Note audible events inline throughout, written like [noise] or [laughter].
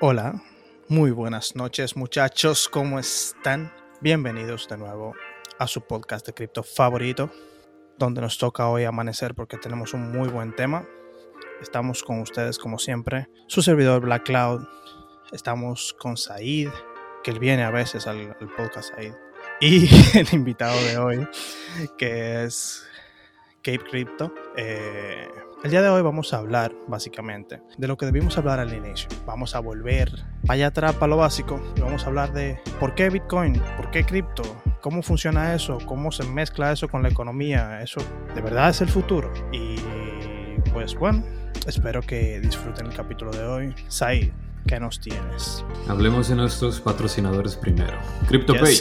Hola, muy buenas noches muchachos, ¿cómo están? Bienvenidos de nuevo a su podcast de cripto favorito, donde nos toca hoy amanecer porque tenemos un muy buen tema. Estamos con ustedes como siempre, su servidor Black Cloud, estamos con Said, que él viene a veces al, podcast Said, y [laughs] el invitado de hoy, que es Cape Crypto. Eh, el día de hoy vamos a hablar, básicamente, de lo que debimos hablar al inicio. Vamos a volver para allá atrás, para lo básico, y vamos a hablar de por qué Bitcoin, por qué cripto, cómo funciona eso, cómo se mezcla eso con la economía. Eso de verdad es el futuro. Y pues bueno, espero que disfruten el capítulo de hoy. Said, ¿qué nos tienes? Hablemos de nuestros patrocinadores primero. CryptoPay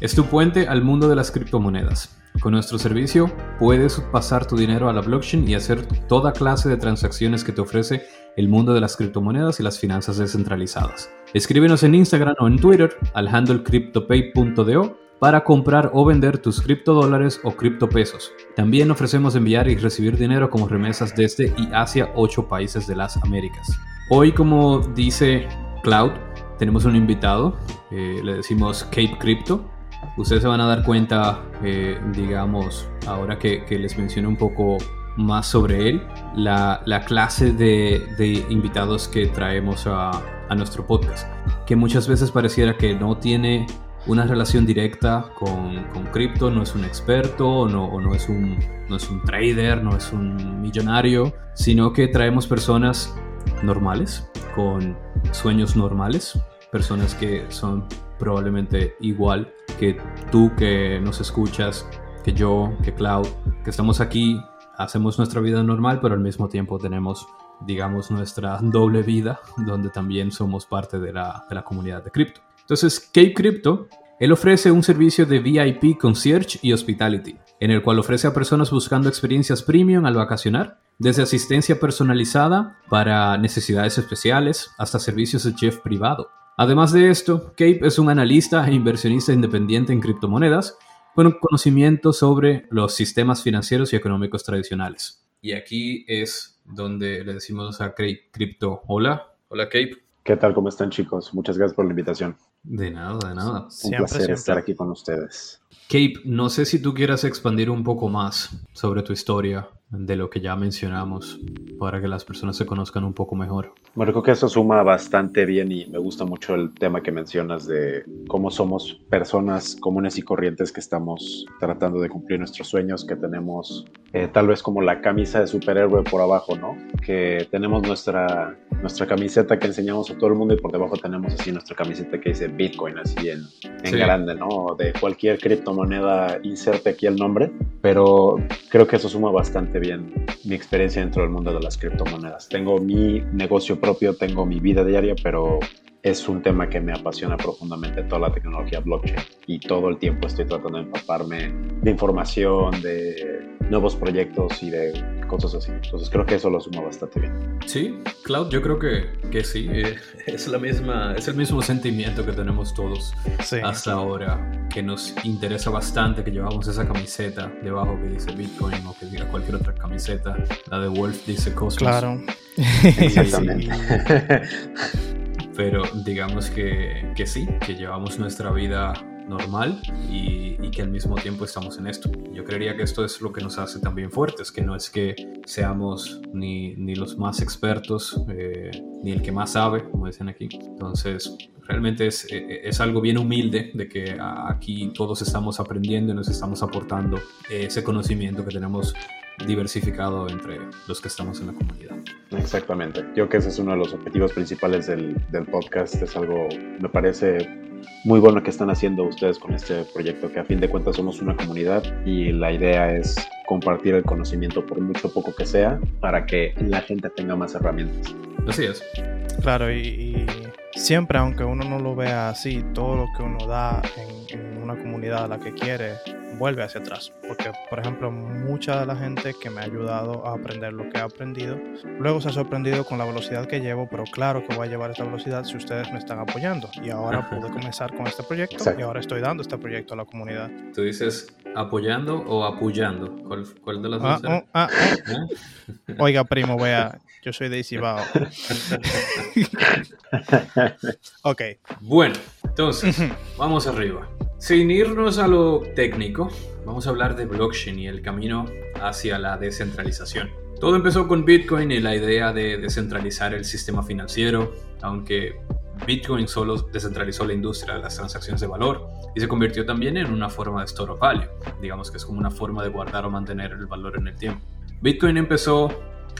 es tu puente al mundo de las criptomonedas. Con nuestro servicio puedes pasar tu dinero a la blockchain y hacer toda clase de transacciones que te ofrece el mundo de las criptomonedas y las finanzas descentralizadas. Escríbenos en Instagram o en Twitter al handle cryptopay.do para comprar o vender tus criptodólares o criptopesos. También ofrecemos enviar y recibir dinero como remesas desde y hacia 8 países de las Américas. Hoy, como dice Cloud, tenemos un invitado, eh, le decimos Cape Crypto. Ustedes se van a dar cuenta, eh, digamos, ahora que, les menciono un poco más sobre él, la, clase de, invitados que traemos a, nuestro podcast, que muchas veces pareciera que no tiene una relación directa con, cripto, no es un experto, no, no, es un, no es un trader, no es un millonario, sino que traemos personas normales, con sueños normales, personas que son probablemente igual que tú que nos escuchas, que yo, que Cloud, que estamos aquí, hacemos nuestra vida normal, pero al mismo tiempo tenemos, digamos, nuestra [laughs] doble vida, donde también somos parte de la, de la comunidad de cripto. Entonces, Cape Crypto, él ofrece un servicio de VIP concierge y hospitality, en el cual ofrece a personas buscando experiencias premium al vacacionar, desde asistencia personalizada para necesidades especiales hasta servicios de chef privado. Además de esto, Cape es un analista e inversionista independiente en criptomonedas con conocimiento sobre los sistemas financieros y económicos tradicionales. Y aquí es donde le decimos a Cape Crypto, hola, hola Cape. ¿Qué tal? ¿Cómo están chicos? Muchas gracias por la invitación. De nada, de nada. Un placer estar aquí con ustedes. Cape, no sé si tú quieras expandir un poco más sobre tu historia de lo que ya mencionamos para que las personas se conozcan un poco mejor. Bueno, creo que eso suma bastante bien y me gusta mucho el tema que mencionas de cómo somos personas comunes y corrientes que estamos tratando de cumplir nuestros sueños, que tenemos eh, tal vez como la camisa de superhéroe por abajo, ¿no? Que tenemos nuestra, nuestra camiseta que enseñamos a todo el mundo y por debajo tenemos así nuestra camiseta que dice Bitcoin, así en, en grande, ¿no? De cualquier criptomoneda, inserte aquí el nombre, pero creo que eso suma bastante bien mi experiencia dentro del mundo de las criptomonedas. Tengo mi negocio propio, tengo mi vida diaria, pero es un tema que me apasiona profundamente, toda la tecnología blockchain. Y todo el tiempo estoy tratando de empaparme de información, de nuevos proyectos y de cosas así. Entonces creo que eso lo suma bastante bien. Sí, Cloud, yo creo que, que sí. Eh, es, la misma, es el mismo sentimiento que tenemos todos hasta ahora, que nos interesa bastante, que llevamos esa camiseta debajo que dice Bitcoin o que diga cualquier otra camiseta. La de Wolf dice Cosmos. Claro. Exactamente. [laughs] Pero digamos que, que sí, que llevamos nuestra vida normal y, y, que al mismo tiempo estamos en esto. Yo creería que esto es lo que nos hace también fuertes, que no es que seamos ni, ni los más expertos, eh, ni el que más sabe, como dicen aquí. Entonces, realmente es, e, es, algo bien humilde de que aquí todos estamos aprendiendo y nos estamos aportando ese conocimiento que tenemos diversificado entre los que estamos en la comunidad. Exactamente. Yo creo que ese es uno de los objetivos principales del, del podcast. Es algo, me parece muy bueno que están haciendo ustedes con este proyecto, que a fin de cuentas somos una comunidad y la idea es compartir el conocimiento por mucho poco que sea para que la gente tenga más herramientas. Así es. Claro, y, siempre, aunque uno no lo vea así, todo lo que uno da en, una comunidad a la que quiere vuelve hacia atrás. Porque, por ejemplo, mucha de la gente que me ha ayudado a aprender lo que he aprendido, luego se ha sorprendido con la velocidad que llevo, pero claro que voy a llevar esa velocidad si ustedes me están apoyando. Y ahora pude comenzar con este proyecto y ahora estoy dando este proyecto a la comunidad. ¿Tú dices apoyando o apoyando? ¿Cuál, de las dos? Ah, oh, ah, ¿Eh? Oiga, primo, vea, yo soy de Isibao. [laughs] ok. Bueno, entonces, vamos arriba. Sin irnos a lo técnico, vamos a hablar de blockchain y el camino hacia la descentralización. Todo empezó con Bitcoin y la idea de descentralizar el sistema financiero, aunque Bitcoin solo descentralizó la industria de las transacciones de valor y se convirtió también en una forma de store of value. Digamos que es como una forma de guardar o mantener el valor en el tiempo. Bitcoin empezó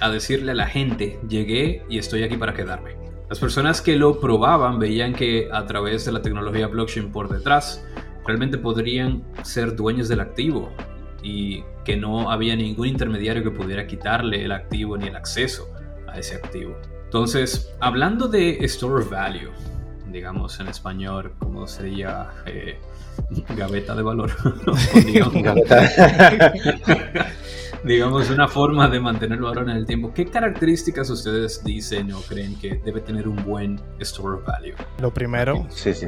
a decirle a la gente, llegué y estoy aquí para quedarme. Las personas que lo probaban veían que a través de la tecnología blockchain por detrás, realmente podrían ser dueños del activo y que no había ningún intermediario que pudiera quitarle el activo ni el acceso a ese activo. Entonces, hablando de store value, digamos en español, como sería eh, [laughs] gaveta de valor, [laughs] [laughs] digamos, una forma de mantener el valor en el tiempo. ¿Qué características ustedes dicen o creen que debe tener un buen store value? Lo primero sí, sí.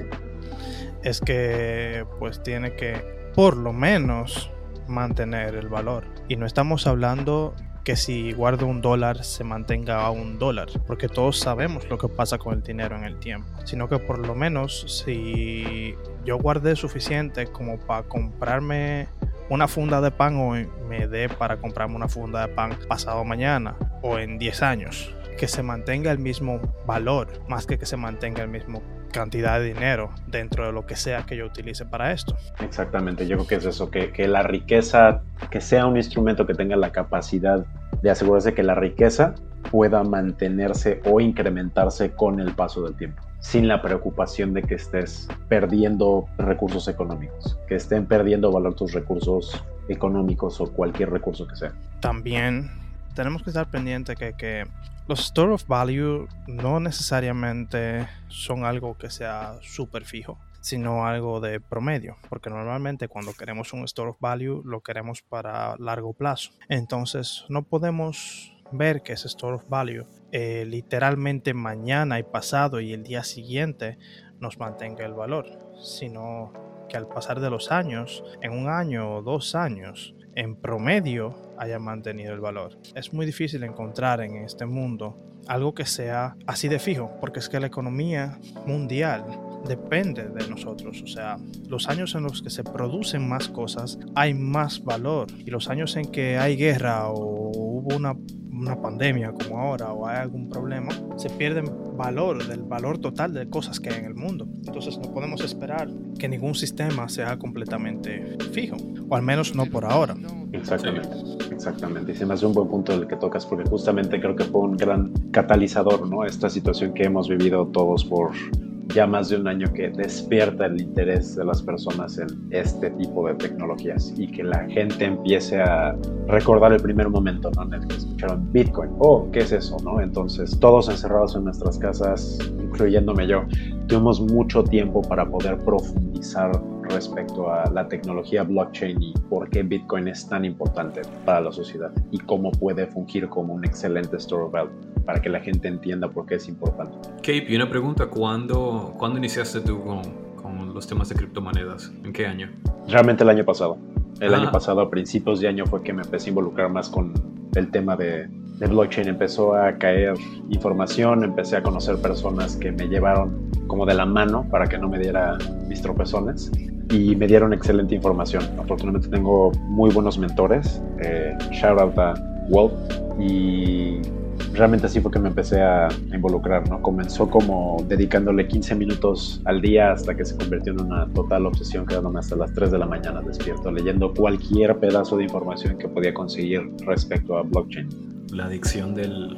Es que pues tiene que por lo menos mantener el valor. Y no estamos hablando que si guardo un dólar se mantenga a un dólar, porque todos sabemos lo que pasa con el dinero en el tiempo, sino que por lo menos si yo guardé suficiente como para comprarme una funda de pan hoy, me dé para comprarme una funda de pan pasado mañana o en 10 años, que se mantenga el mismo valor, más que que se mantenga el mismo cantidad de dinero dentro de lo que sea que yo utilice para esto. Exactamente, yo creo que es eso, que, que la riqueza, que sea un instrumento que tenga la capacidad de asegurarse que la riqueza pueda mantenerse o incrementarse con el paso del tiempo, sin la preocupación de que estés perdiendo recursos económicos, que estén perdiendo valor tus recursos económicos o cualquier recurso que sea. También tenemos que estar pendientes que, que los store of value no necesariamente son algo que sea súper fijo, sino algo de promedio, porque normalmente cuando queremos un store of value lo queremos para largo plazo. Entonces no podemos ver que ese store of value eh, literalmente mañana y pasado y el día siguiente nos mantenga el valor, sino que al pasar de los años, en un año o dos años, en promedio haya mantenido el valor. Es muy difícil encontrar en este mundo algo que sea así de fijo, porque es que la economía mundial depende de nosotros. O sea, los años en los que se producen más cosas hay más valor y los años en que hay guerra o hubo una una pandemia como ahora o hay algún problema, se pierde valor del valor total de cosas que hay en el mundo. Entonces no podemos esperar que ningún sistema sea completamente fijo, o al menos no por ahora. Exactamente, exactamente. Y se me hace un buen punto el que tocas, porque justamente creo que fue un gran catalizador, ¿no? Esta situación que hemos vivido todos por ya más de un año que despierta el interés de las personas en este tipo de tecnologías y que la gente empiece a recordar el primer momento ¿no? en el que escucharon Bitcoin. Oh, ¿qué es eso? ¿no? Entonces, todos encerrados en nuestras casas, incluyéndome yo, tuvimos mucho tiempo para poder profundizar respecto a la tecnología blockchain y por qué Bitcoin es tan importante para la sociedad y cómo puede fungir como un excelente store of value para que la gente entienda por qué es importante. Kate, y una pregunta, ¿cuándo, ¿cuándo iniciaste tú con, con, los temas de criptomonedas? ¿En qué año? Realmente el año pasado. El año ah. pasado, a principios de año, fue que me empecé a involucrar más con el tema de, de blockchain. Empezó a caer información, empecé a conocer personas que me llevaron como de la mano para que no me diera mis tropezones y me dieron excelente información. Afortunadamente tengo muy buenos mentores. Eh, shout out a Wolf y realmente así fue que me empecé a, involucrar, ¿no? Comenzó como dedicándole 15 minutos al día hasta que se convirtió en una total obsesión, quedándome hasta las 3 de la mañana despierto, leyendo cualquier pedazo de información que podía conseguir respecto a blockchain. La adicción del...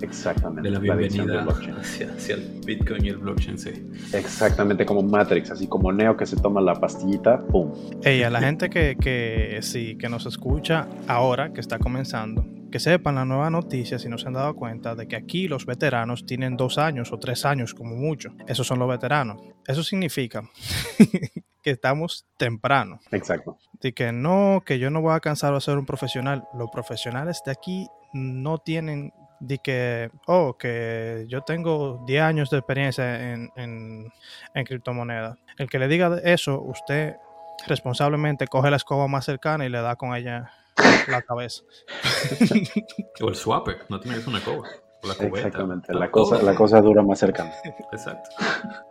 Exactamente. De la bienvenida hacia, el Bitcoin y el blockchain, sí. Exactamente como Matrix, así como Neo que se toma la pastillita, ¡pum! Ey, a la gente que, que sí, que nos escucha ahora, que está comenzando, que sepan la nueva noticia si no se han dado cuenta de que aquí los veteranos tienen dos años o tres años como mucho. Esos son los veteranos. Eso significa [laughs] que estamos temprano. Exacto. De que no, que yo no voy a cansar de ser un profesional. Los profesionales de aquí no tienen de que, oh, que yo tengo 10 años de experiencia en, en, en criptomonedas. El que le diga eso, usted responsablemente coge la escoba más cercana y le da con ella la cabeza. [laughs] o el swapper, no tienes una escoba. La Exactamente, la cosa, la cosa dura más cercana. Exacto.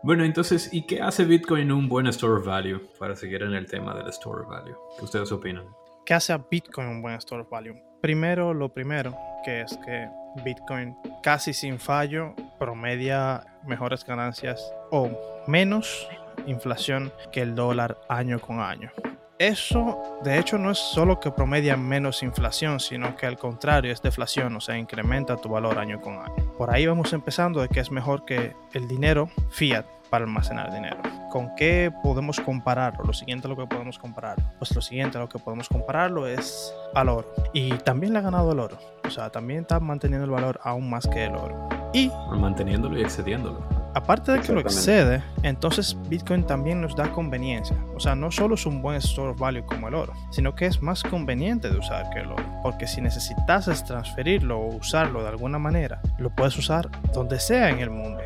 Bueno, entonces, ¿y qué hace Bitcoin un buen store of value? Para seguir en el tema del store of value. ¿Qué ustedes opinan? ¿Qué hace a Bitcoin un buen store of value? Primero, lo primero, que es que Bitcoin casi sin fallo promedia mejores ganancias o menos inflación que el dólar año con año. Eso, de hecho, no es solo que promedia menos inflación, sino que al contrario es deflación, o sea, incrementa tu valor año con año. Por ahí vamos empezando de que es mejor que el dinero fiat para almacenar dinero. ¿Con qué podemos compararlo? Lo siguiente lo que podemos comparar. Pues lo siguiente lo que podemos compararlo es al oro. Y también le ha ganado el oro. O sea, también está manteniendo el valor aún más que el oro. Y manteniéndolo y excediéndolo aparte de que lo excede, entonces Bitcoin también nos da conveniencia. O sea, no solo es un buen store of value como el oro, sino que es más conveniente de usar que el oro. Porque si necesitases transferirlo o usarlo de alguna manera, lo puedes usar donde sea en el mundo.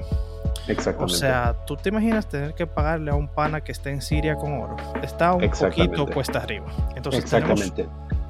Exactamente. O sea, tú te imaginas tener que pagarle a un pana que esté en Siria con oro. Está un poquito cuesta arriba. Entonces tenemos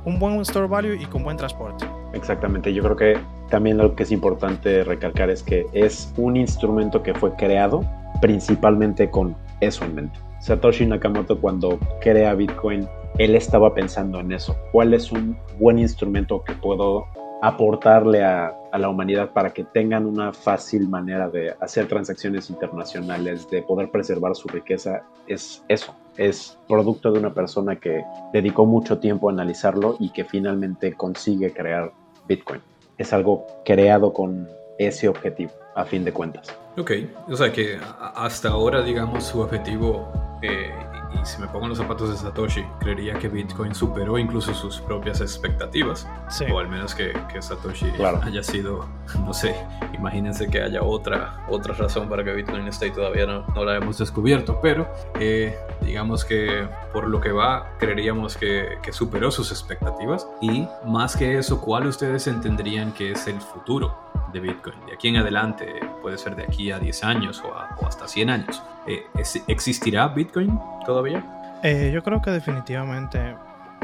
un buen store value y con buen transporte. Exactamente, yo creo que también lo que es importante recalcar es que es un instrumento que fue creado principalmente con eso en mente. Satoshi Nakamoto cuando crea Bitcoin, él estaba pensando en eso. ¿Cuál es un buen instrumento que puedo aportarle a, la humanidad para que tengan una fácil manera de hacer transacciones internacionales, de poder preservar su riqueza? Es eso, es producto de una persona que dedicó mucho tiempo a analizarlo y que finalmente consigue crear Bitcoin. Es algo creado con ese objetivo, a fin de cuentas. Ok, o sea que hasta ahora, digamos, su objetivo eh, y si me pongo en los zapatos de Satoshi, creería que Bitcoin superó incluso sus propias expectativas. O al menos que, que Satoshi haya sido, [laughs] no sé, imagínense que haya otra, otra razón para que Bitcoin esté y todavía no, no la hemos descubierto. Pero eh, digamos que por lo que va, creeríamos que, que superó sus expectativas. Y más que eso, ¿cuál ustedes entenderían que es el futuro? de Bitcoin. De aquí en adelante, puede ser de aquí a 10 años o, hasta 100 años. Eh, ¿Existirá Bitcoin todavía? Eh, yo creo que definitivamente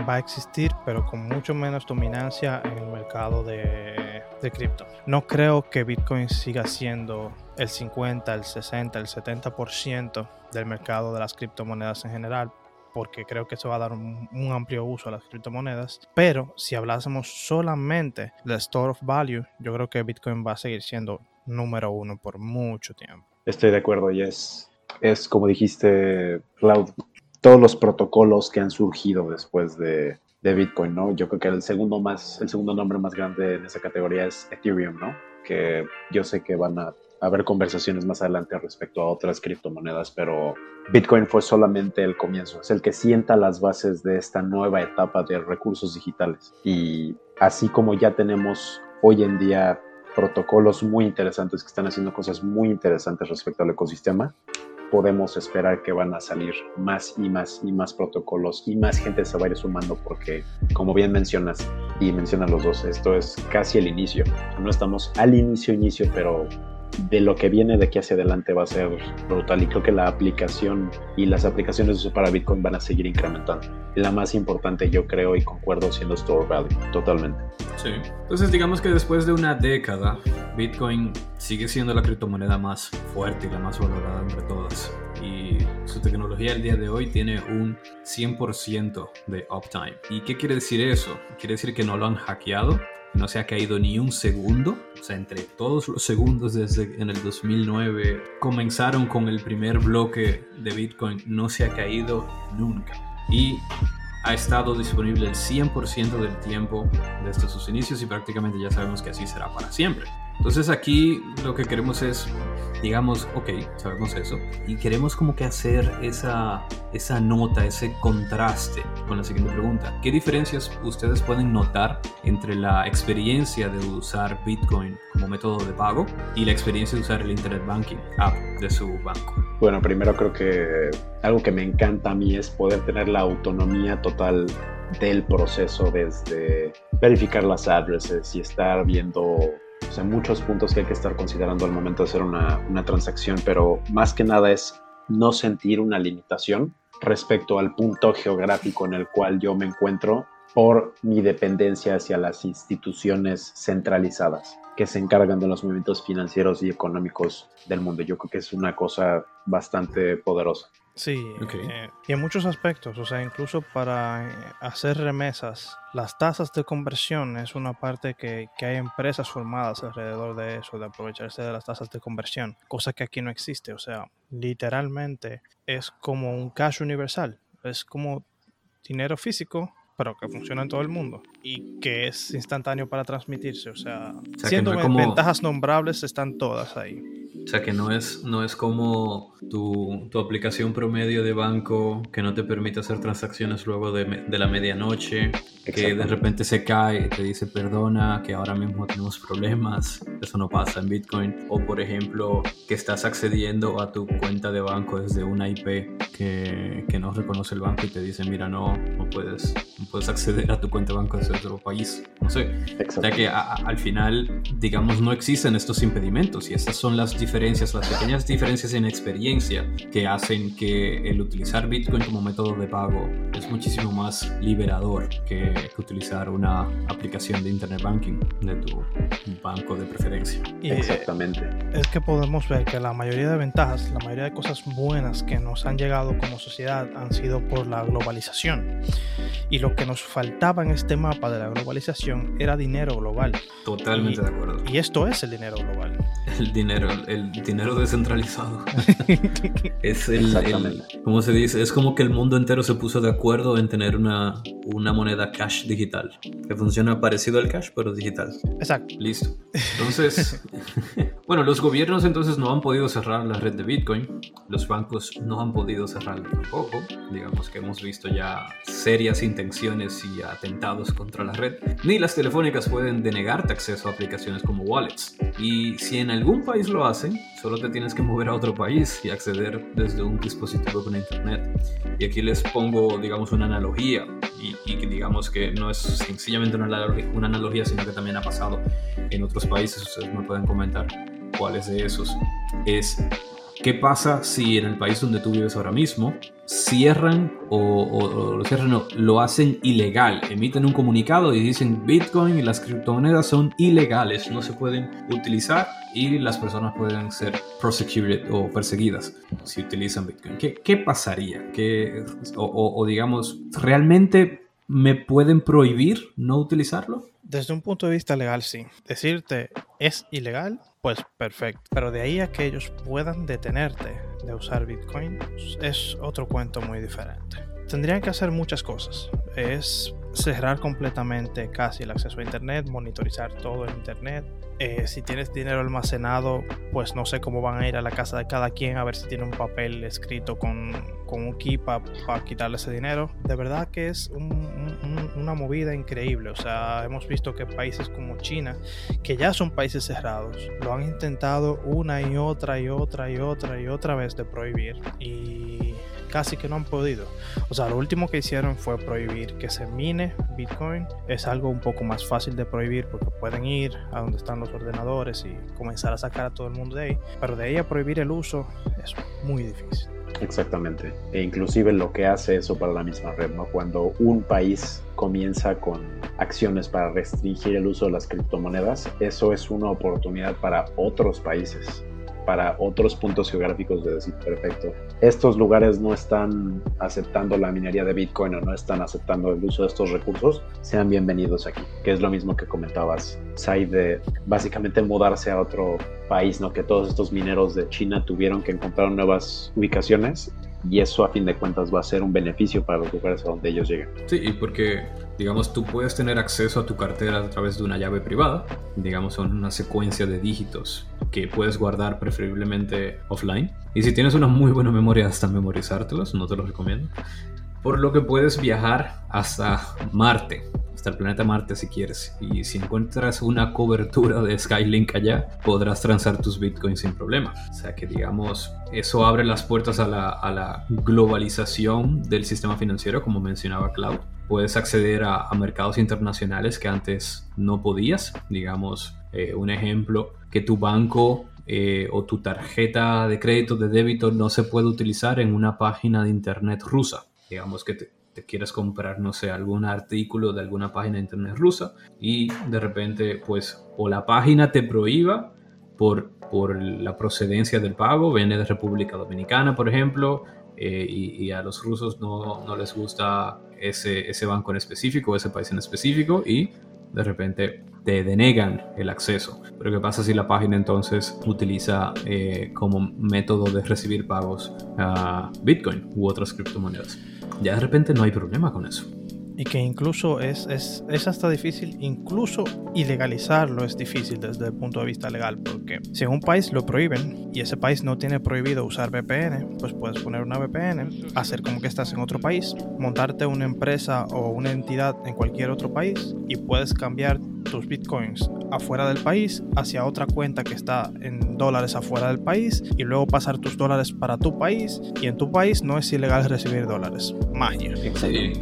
va a existir, pero con mucho menos dominancia en el mercado de, de cripto. No creo que Bitcoin siga siendo el 50, el 60, el 70% del mercado de las criptomonedas en general, porque creo que eso va a dar un, amplio uso a las criptomonedas. Pero si hablásemos solamente de store of value, yo creo que Bitcoin va a seguir siendo número uno por mucho tiempo. Estoy de acuerdo, y es, como dijiste, Cloud, todos los protocolos que han surgido después de, de Bitcoin, ¿no? Yo creo que el segundo más, el segundo nombre más grande en esa categoría es Ethereum, ¿no? Que yo sé que van a haber conversaciones más adelante respecto a otras criptomonedas, pero Bitcoin fue solamente el comienzo, es el que sienta las bases de esta nueva etapa de recursos digitales. Y así como ya tenemos hoy en día protocolos muy interesantes que están haciendo cosas muy interesantes respecto al ecosistema, podemos esperar que van a salir más y más y más protocolos y más gente se va a ir sumando porque, como bien mencionas y mencionan los dos, esto es casi el inicio. No estamos al inicio, inicio, pero de lo que viene de aquí hacia adelante va a ser brutal y creo que la aplicación y las aplicaciones para Bitcoin van a seguir incrementando. La más importante yo creo y concuerdo siendo Store Value, totalmente. Sí, entonces digamos que después de una década, Bitcoin sigue siendo la criptomoneda más fuerte y la más valorada entre todas. Y su tecnología al día de hoy tiene un 100% de uptime. ¿Y qué quiere decir eso? Quiere decir que no lo han hackeado, no se ha caído ni un segundo, o sea, entre todos los segundos desde en el 2009 comenzaron con el primer bloque de Bitcoin, no se ha caído nunca. Y ha estado disponible el 100% del tiempo desde sus inicios y prácticamente ya sabemos que así será para siempre. Entonces aquí lo que queremos es, digamos, ok, sabemos eso, y queremos como que hacer esa, esa nota, ese contraste con la siguiente pregunta. ¿Qué diferencias ustedes pueden notar entre la experiencia de usar Bitcoin como método de pago y la experiencia de usar el Internet Banking app de su banco? Bueno, primero creo que algo que me encanta a mí es poder tener la autonomía total del proceso desde verificar las addresses y estar viendo o sea, muchos puntos que hay que estar considerando al momento de hacer una, una transacción, pero más que nada es no sentir una limitación respecto al punto geográfico en el cual yo me encuentro por mi dependencia hacia las instituciones centralizadas que se encargan de los movimientos financieros y económicos del mundo. Yo creo que es una cosa bastante poderosa. Sí, eh, y en muchos aspectos, o sea, incluso para eh, hacer remesas, las tasas de conversión es una parte que, que, hay empresas formadas alrededor de eso, de aprovecharse de las tasas de conversión, cosa que aquí no existe, o sea, literalmente es como un cash universal, es como dinero físico pero que funciona en todo el mundo y que es instantáneo para transmitirse. O sea, siendo ventajas nombrables están todas ahí. O sea, que no es, no es como tu, tu aplicación promedio de banco que no te permite hacer transacciones luego de, de la medianoche, que de repente se cae y te dice perdona, que ahora mismo tenemos problemas. Eso no pasa en Bitcoin. O por ejemplo, que estás accediendo a tu cuenta de banco desde una IP que, que no reconoce el banco y te dice, mira, no, no puedes, puedes acceder a tu cuenta de banco desde otro país. No sé. O sea que al final, digamos, no existen estos impedimentos y estas son las diferencias, las pequeñas diferencias en experiencia que hacen que el utilizar Bitcoin como método de pago es muchísimo más liberador que, utilizar una aplicación de Internet Banking de tu banco de preferencia. Y Exactamente. Es que podemos ver que la mayoría de ventajas, la mayoría de cosas buenas que nos han llegado como sociedad han sido por la globalización. Y lo que nos faltaba en este mapa de la globalización era dinero global. Totalmente de acuerdo. Y esto es el dinero global. El dinero, el dinero descentralizado. [laughs] es el, el, ¿cómo se dice? Es como que el mundo entero se puso de acuerdo en tener una, una moneda cash digital, que funciona parecido al cash, pero digital. Exacto. Listo. Entonces, [laughs] bueno, los gobiernos entonces no han podido cerrar la red de Bitcoin, los bancos no han podido cerrarla tampoco, digamos que hemos visto ya serias intenciones y atentados contra la red, ni las telefónicas pueden denegarte acceso a aplicaciones como wallets. Y si en algún país lo hacen, solo te tienes que mover a otro país y acceder desde un dispositivo con internet. Y aquí les pongo, digamos, una analogía y, y digamos que no es sencillamente una analogía, una analogía, sino que también ha pasado en otros países. Ustedes me pueden comentar cuáles de esos. Es ¿Qué pasa si en el país donde tú vives ahora mismo cierran o, lo cierran lo hacen ilegal? Emiten un comunicado y dicen Bitcoin y las criptomonedas son ilegales, no se pueden utilizar y las personas pueden ser prosecuted o perseguidas si utilizan Bitcoin. ¿Qué, qué pasaría? ¿Qué, o, o digamos, ¿realmente me pueden prohibir no utilizarlo? Desde un punto de vista legal, sí. Decirte es ilegal pues perfecto. Pero de ahí a que ellos puedan detenerte de usar Bitcoin es otro cuento muy diferente. Tendrían que hacer muchas cosas. Es cerrar completamente casi el acceso a Internet, monitorizar todo el Internet. Eh, si tienes dinero almacenado, pues no sé cómo van a ir a la casa de cada quien a ver si tiene un papel escrito con, con un key para quitarle ese dinero. De verdad que es una movida increíble. O sea, hemos visto que países como China, que ya son países cerrados, lo han intentado una y otra y otra y otra y otra vez de prohibir. Y casi que no han podido. O sea, lo último que hicieron fue prohibir que se mine Bitcoin. Es algo un poco más fácil de prohibir porque pueden ir a donde están los ordenadores y comenzar a sacar a todo el mundo de ahí. Pero de ahí a prohibir el uso es muy difícil. Exactamente. E inclusive lo que hace eso para la misma red, ¿no? Cuando un país comienza con acciones para restringir el uso de las criptomonedas, eso es una oportunidad para otros países para otros puntos geográficos de decir, perfecto, estos lugares no están aceptando la minería de Bitcoin o no están aceptando el uso de estos recursos, sean bienvenidos aquí, que es lo mismo que comentabas, Sai, de básicamente mudarse a otro país, ¿no? Que todos estos mineros de China tuvieron que encontrar nuevas ubicaciones y eso a fin de cuentas va a ser un beneficio para los lugares a donde ellos lleguen. Sí, y porque digamos, tú puedes tener acceso a tu cartera a través de una llave privada, digamos, son una secuencia de dígitos que puedes guardar preferiblemente offline. Y si tienes una muy buena memoria hasta memorizártelos, no te lo recomiendo. Por lo que puedes viajar hasta Marte, hasta el planeta Marte si quieres. Y si encuentras una cobertura de Skylink allá, podrás transar tus bitcoins sin problema. O sea que digamos, eso abre las puertas a la, a la globalización del sistema financiero, como mencionaba Cloud. Puedes acceder a, mercados internacionales que antes no podías. Digamos, eh, un ejemplo, que tu banco eh, o tu tarjeta de crédito de débito no se puede utilizar en una página de internet rusa. Digamos que te, te quieres comprar, no sé, algún artículo de alguna página de internet rusa y de repente, pues, o la página te prohíba por, por la procedencia del pago, viene de República Dominicana, por ejemplo, eh, y, a los rusos no, no, les gusta ese, ese banco en específico, ese país en específico, y de repente te denegan el acceso. Pero ¿qué pasa si la página entonces utiliza eh, como método de recibir pagos Bitcoin u otras criptomonedas? ya de repente no hay problema con eso. Y que incluso es, es, es, hasta difícil, incluso ilegalizarlo es difícil desde el punto de vista legal, porque si en un país lo prohíben y ese país no tiene prohibido usar VPN, pues puedes poner una VPN, hacer como que estás en otro país, montarte una empresa o una entidad en cualquier otro país y puedes cambiar tus bitcoins afuera del país hacia otra cuenta que está en dólares afuera del país y luego pasar tus dólares para tu país y en tu país no es ilegal recibir dólares. Magia. Sí.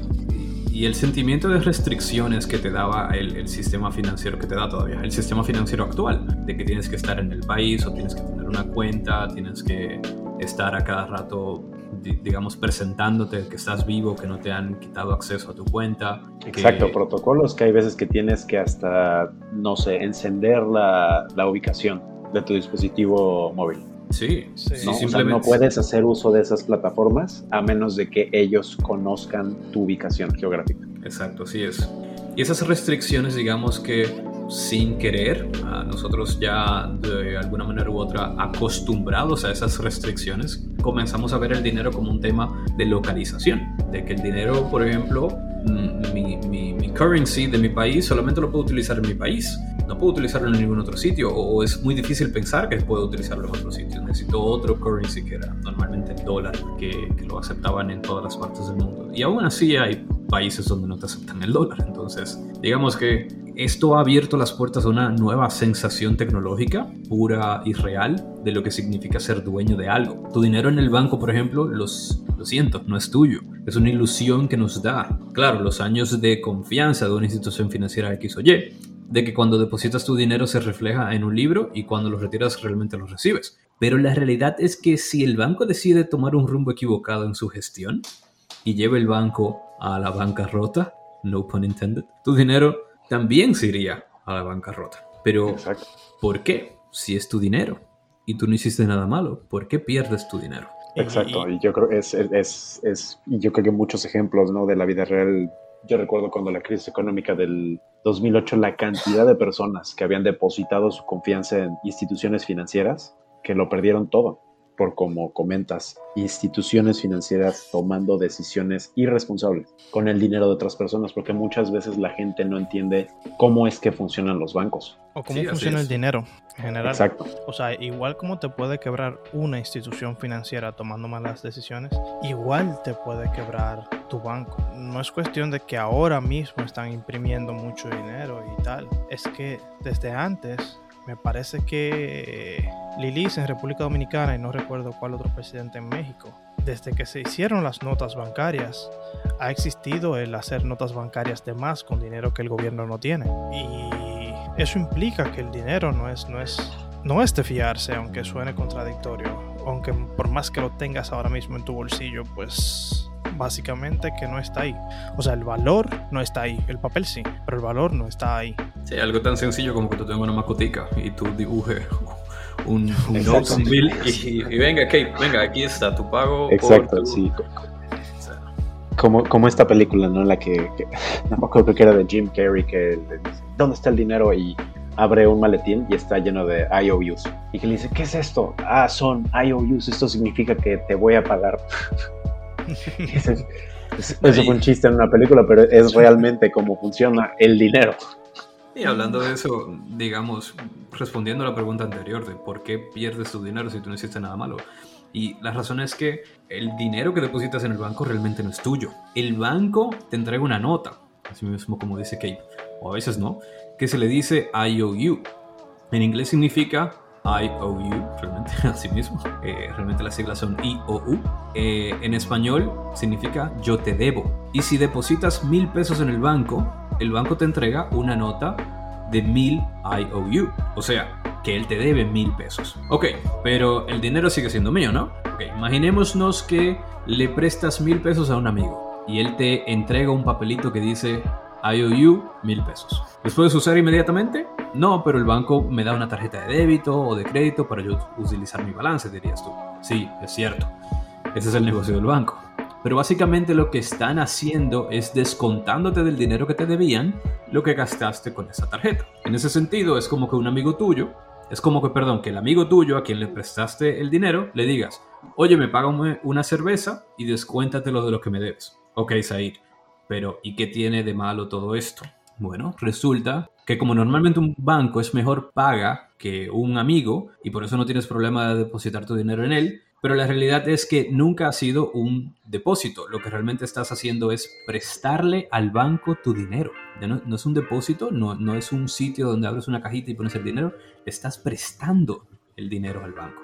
Y el sentimiento de restricciones que te daba el, el, sistema financiero que te da todavía, el sistema financiero actual, de que tienes que estar en el país o tienes que tener una cuenta, tienes que estar a cada rato digamos, presentándote que estás vivo, que no te han quitado acceso a tu cuenta. Exacto, protocolos que hay veces que tienes que hasta, no sé, encender la, la ubicación de tu dispositivo móvil. Sí, ¿no? simplemente... no puedes hacer uso de esas plataformas a menos de que ellos conozcan tu ubicación geográfica. Exacto, así es. Y esas restricciones, digamos que sin querer, nosotros ya de alguna manera u otra acostumbrados a esas restricciones, comenzamos a ver el dinero como un tema de localización, de que el dinero, por ejemplo, mm, mi, mi, currency de mi país solamente lo puedo utilizar en mi país, no puedo utilizarlo en ningún otro sitio, o, es muy difícil pensar que puedo utilizarlo en otro sitio, necesito otro currency que era normalmente el dólar, que, que lo aceptaban en todas las partes del mundo. Y aún así hay países donde no te aceptan el dólar, entonces digamos que esto ha abierto las puertas a una nueva sensación tecnológica, pura y real, de lo que significa ser dueño de algo. Tu dinero en el banco, por ejemplo, los, lo siento, no es tuyo. Es una ilusión que nos da, claro, los años de confianza de una institución financiera X o Y, de que cuando depositas tu dinero se refleja en un libro y cuando lo retiras realmente lo recibes. Pero la realidad es que si el banco decide tomar un rumbo equivocado en su gestión y lleva el banco a la bancarrota, no pun intended, tu dinero también se iría a la bancarrota. Pero, ¿por qué? Si es tu dinero y tú no hiciste nada malo, ¿por qué pierdes tu dinero? Exacto, y yo creo es, es, es, yo creo que muchos ejemplos ¿no? de la vida real. Yo recuerdo cuando la crisis económica del 2008, la cantidad de personas que habían depositado su confianza en instituciones financieras que lo perdieron todo por como comentas, instituciones financieras tomando decisiones irresponsables con el dinero de otras personas, porque muchas veces la gente no entiende cómo es que funcionan los bancos. O cómo funciona el dinero en general. Exacto. O sea, igual como te puede quebrar una institución financiera tomando malas decisiones, igual te puede quebrar tu banco. No es cuestión de que ahora mismo están imprimiendo mucho dinero y tal. Es que desde antes me parece que Lilis en República Dominicana y no recuerdo cuál otro presidente en México, desde que se hicieron las notas bancarias, ha existido el hacer notas bancarias de más con dinero que el gobierno no tiene. Y eso implica que el dinero no es, no es, no es de fiarse, aunque suene contradictorio. Aunque por más que lo tengas ahora mismo en tu bolsillo, pues básicamente que no está ahí. O sea, el valor no está ahí, el papel sí, pero el valor no está ahí. Sí, algo tan sencillo como que tú tengas una macotica y tú dibujes un, un bill y, venga, Kate, venga, aquí está tu pago. Exacto, sí. Como, como esta película, ¿no? En la que, [laughs] no me acuerdo que era de Jim Carrey, que ¿dónde está el dinero? Y abre un maletín y está lleno de IOUs. Y que le dice, ¿qué es esto? Ah, son IOUs, esto significa que te voy a pagar. [laughs] eso fue un chiste en una película, pero es [laughs] realmente cómo funciona el dinero. Y hablando de eso, digamos, respondiendo a la pregunta anterior de por qué pierdes tu dinero si tú no hiciste nada malo. Y la razón es que el dinero que depositas en el banco realmente no es tuyo. El banco te entrega una nota, así mismo como dice Kate, o a veces no, que se le dice IOU. En inglés significa IOU, realmente [laughs] así mismo. Eh, realmente las siglas son IOU. Eh, en español significa yo te debo. Y si depositas mil pesos en el banco, el banco te entrega una nota de mil IOU. O sea, que él te debe mil pesos. Ok, pero el dinero sigue siendo mío, ¿no? Ok, imaginémonos que le prestas mil pesos a un amigo y él te entrega un papelito que dice IOU mil pesos. ¿Los puedes usar inmediatamente? No, pero el banco me da una tarjeta de débito o de crédito para yo utilizar mi balance, dirías tú. Sí, es cierto. Ese es el negocio del banco. Pero básicamente lo que están haciendo es descontándote del dinero que te debían lo que gastaste con esa tarjeta. En ese sentido, es como que un amigo tuyo, es como que, perdón, que el amigo tuyo a quien le prestaste el dinero le digas, oye, me paga una cerveza y descuéntatelo de lo que me debes. Ok, Said, pero ¿y qué tiene de malo todo esto? Bueno, resulta que como normalmente un banco es mejor paga que un amigo y por eso no tienes problema de depositar tu dinero en él, pero la realidad es que nunca ha sido un depósito. Lo que realmente estás haciendo es prestarle al banco tu dinero. No, es un depósito, no, no es un sitio donde abres una cajita y pones el dinero, estás prestando el dinero al banco.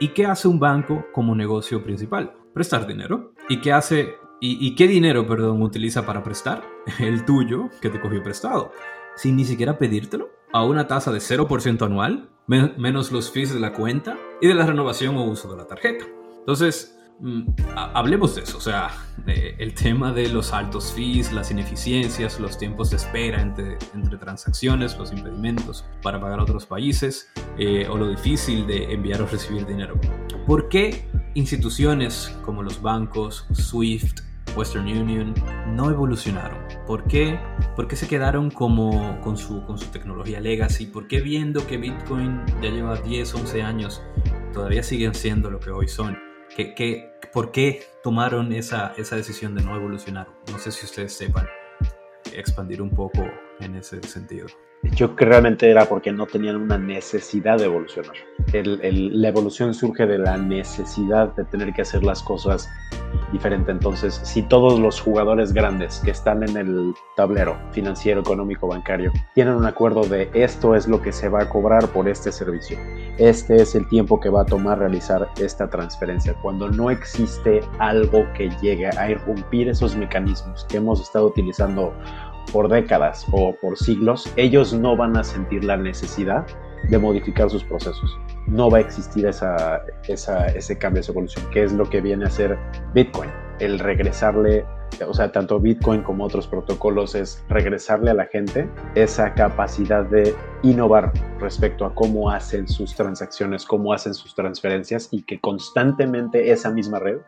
¿Y qué hace un banco como negocio principal? Prestar dinero. ¿Y qué hace y, y qué dinero, perdón, utiliza para prestar? [laughs] El tuyo que te cogió prestado. Sin ni siquiera pedírtelo, a una tasa de 0% anual, menos los fees de la cuenta y de la renovación o uso de la tarjeta. Entonces, mm, hablemos de eso, o sea, el tema de los altos fees, las ineficiencias, los tiempos de espera entre, entre transacciones, los impedimentos para pagar a otros países eh, o lo difícil de enviar o recibir dinero. ¿Por qué instituciones como los bancos, SWIFT, Western Union no evolucionaron? ¿Por qué, ¿Por qué se quedaron como con su, con su tecnología legacy? ¿Por qué viendo que Bitcoin ya lleva 10, 11 años, todavía siguen siendo lo que hoy son? ¿Qué, qué, por qué tomaron esa, esa decisión de no evolucionar? No sé si ustedes sepan expandir un poco en ese sentido. Yo creo que realmente era porque no tenían una necesidad de evolucionar. la evolución surge de la necesidad de tener que hacer las cosas diferente. Entonces, si todos los jugadores grandes que están en el tablero financiero, económico, bancario, tienen un acuerdo de esto es lo que se va a cobrar por este servicio, este es el tiempo que va a tomar realizar esta transferencia, cuando no existe algo que llegue a irrumpir esos mecanismos que hemos estado utilizando por décadas o por siglos, ellos no van a sentir la necesidad de modificar sus procesos. No va a existir esa, ese cambio, esa evolución, que es lo que viene a ser Bitcoin. El regresarle, o sea, tanto Bitcoin como otros protocolos, es regresarle a la gente esa capacidad de innovar respecto a cómo hacen sus transacciones, cómo hacen sus transferencias y que constantemente esa misma red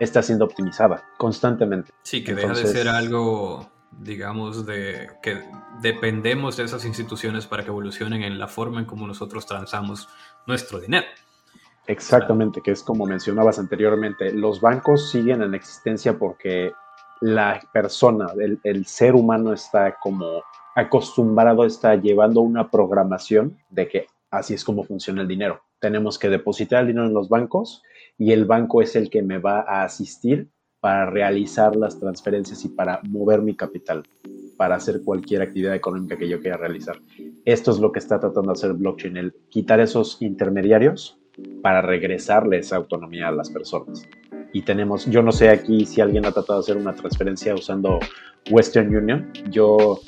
está siendo optimizada, constantemente. Sí, que deja de ser algo digamos, de que dependemos de esas instituciones para que evolucionen en la forma en cómo nosotros transamos nuestro dinero. Exactamente, que es como mencionabas anteriormente, los bancos siguen en existencia porque la persona, el, el ser humano está como acostumbrado, está llevando una programación de que así es como funciona el dinero. Tenemos que depositar el dinero en los bancos y el banco es el que me va a asistir para realizar las transferencias y para mover mi capital, para hacer cualquier actividad económica que yo quiera realizar. Esto es lo que está tratando de hacer blockchain, el quitar esos intermediarios para regresarle esa autonomía a las personas. Y tenemos, yo no sé aquí si alguien ha tratado de hacer una transferencia usando Western Union. Yo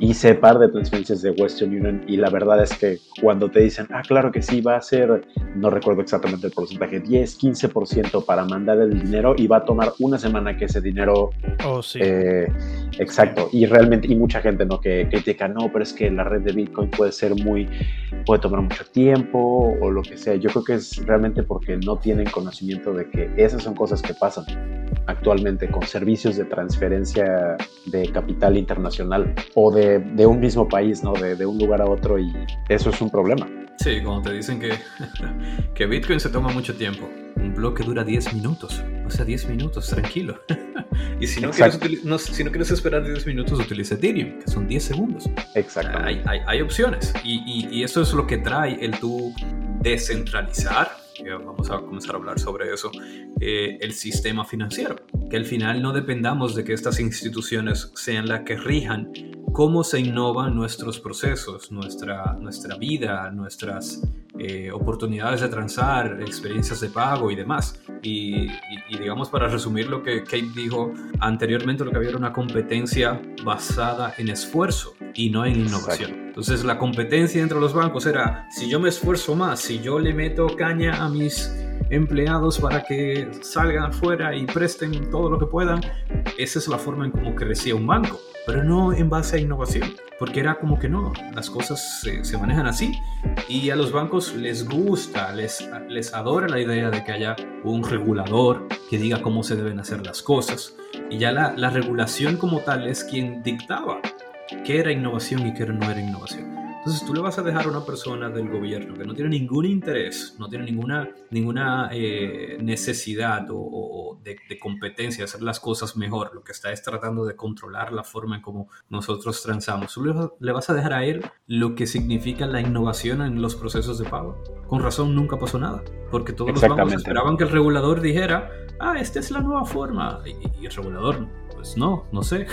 hice par de transferencias de Western Union y la verdad es que cuando te dicen, ah, claro que sí, va a ser, no recuerdo exactamente el porcentaje, 10, 15% para mandar el dinero y va a tomar una semana que ese dinero... Oh, sí. Eh, exacto. Y realmente, y mucha gente, ¿no? Que critica, no, pero es que la red de Bitcoin puede ser muy, puede tomar mucho tiempo o lo que sea. Yo creo que es realmente porque no tienen conocimiento de que esas son cosas que pasan actualmente con servicios de transferencia de capital internacional o de, de un mismo país, ¿no? De, de, un lugar a otro y eso es un problema. Sí, como te dicen que, [laughs] que Bitcoin se toma mucho tiempo. un bloque dura 10 minutos. O sea, 10 minutos, tranquilo. [laughs] y si no, quieres si no quieres esperar 10 minutos, utiliza Ethereum, que son 10 segundos. Exacto. Hay, hay, hay, opciones. Y, y, y eso es lo que trae el tú descentralizar vamos a comenzar a hablar sobre eso, eh, el sistema financiero, que al final no dependamos de que estas instituciones sean las que rijan cómo se innovan nuestros procesos, nuestra, nuestra vida, nuestras eh, oportunidades de transar, experiencias de pago y demás. Y, digamos, para resumir lo que Kate dijo anteriormente, lo que había era una competencia basada en esfuerzo y no en innovación. Entonces, la competencia entre los bancos era, si yo me esfuerzo más, si yo le meto caña a mis empleados para que salgan afuera y presten todo lo que puedan, esa es la forma en cómo crecía un banco pero no en base a innovación, porque era como que no, las cosas se, manejan así y a los bancos les gusta, les, les adora la idea de que haya un regulador que diga cómo se deben hacer las cosas y ya la, la regulación como tal es quien dictaba qué era innovación y qué no era innovación. Entonces tú le vas a dejar a una persona del gobierno que no tiene ningún interés, no tiene ninguna, ninguna eh, necesidad o, de, competencia de hacer las cosas mejor, lo que está es tratando de controlar la forma en cómo nosotros transamos. Tú le, vas a dejar a él lo que significa la innovación en los procesos de pago. Con razón nunca pasó nada, porque todos los bancos esperaban que el regulador dijera, ah, esta es la nueva forma, y, y el regulador pues no, no sé.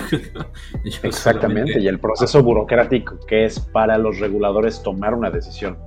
[laughs] Exactamente, y el proceso burocrático que es para los reguladores tomar una decisión.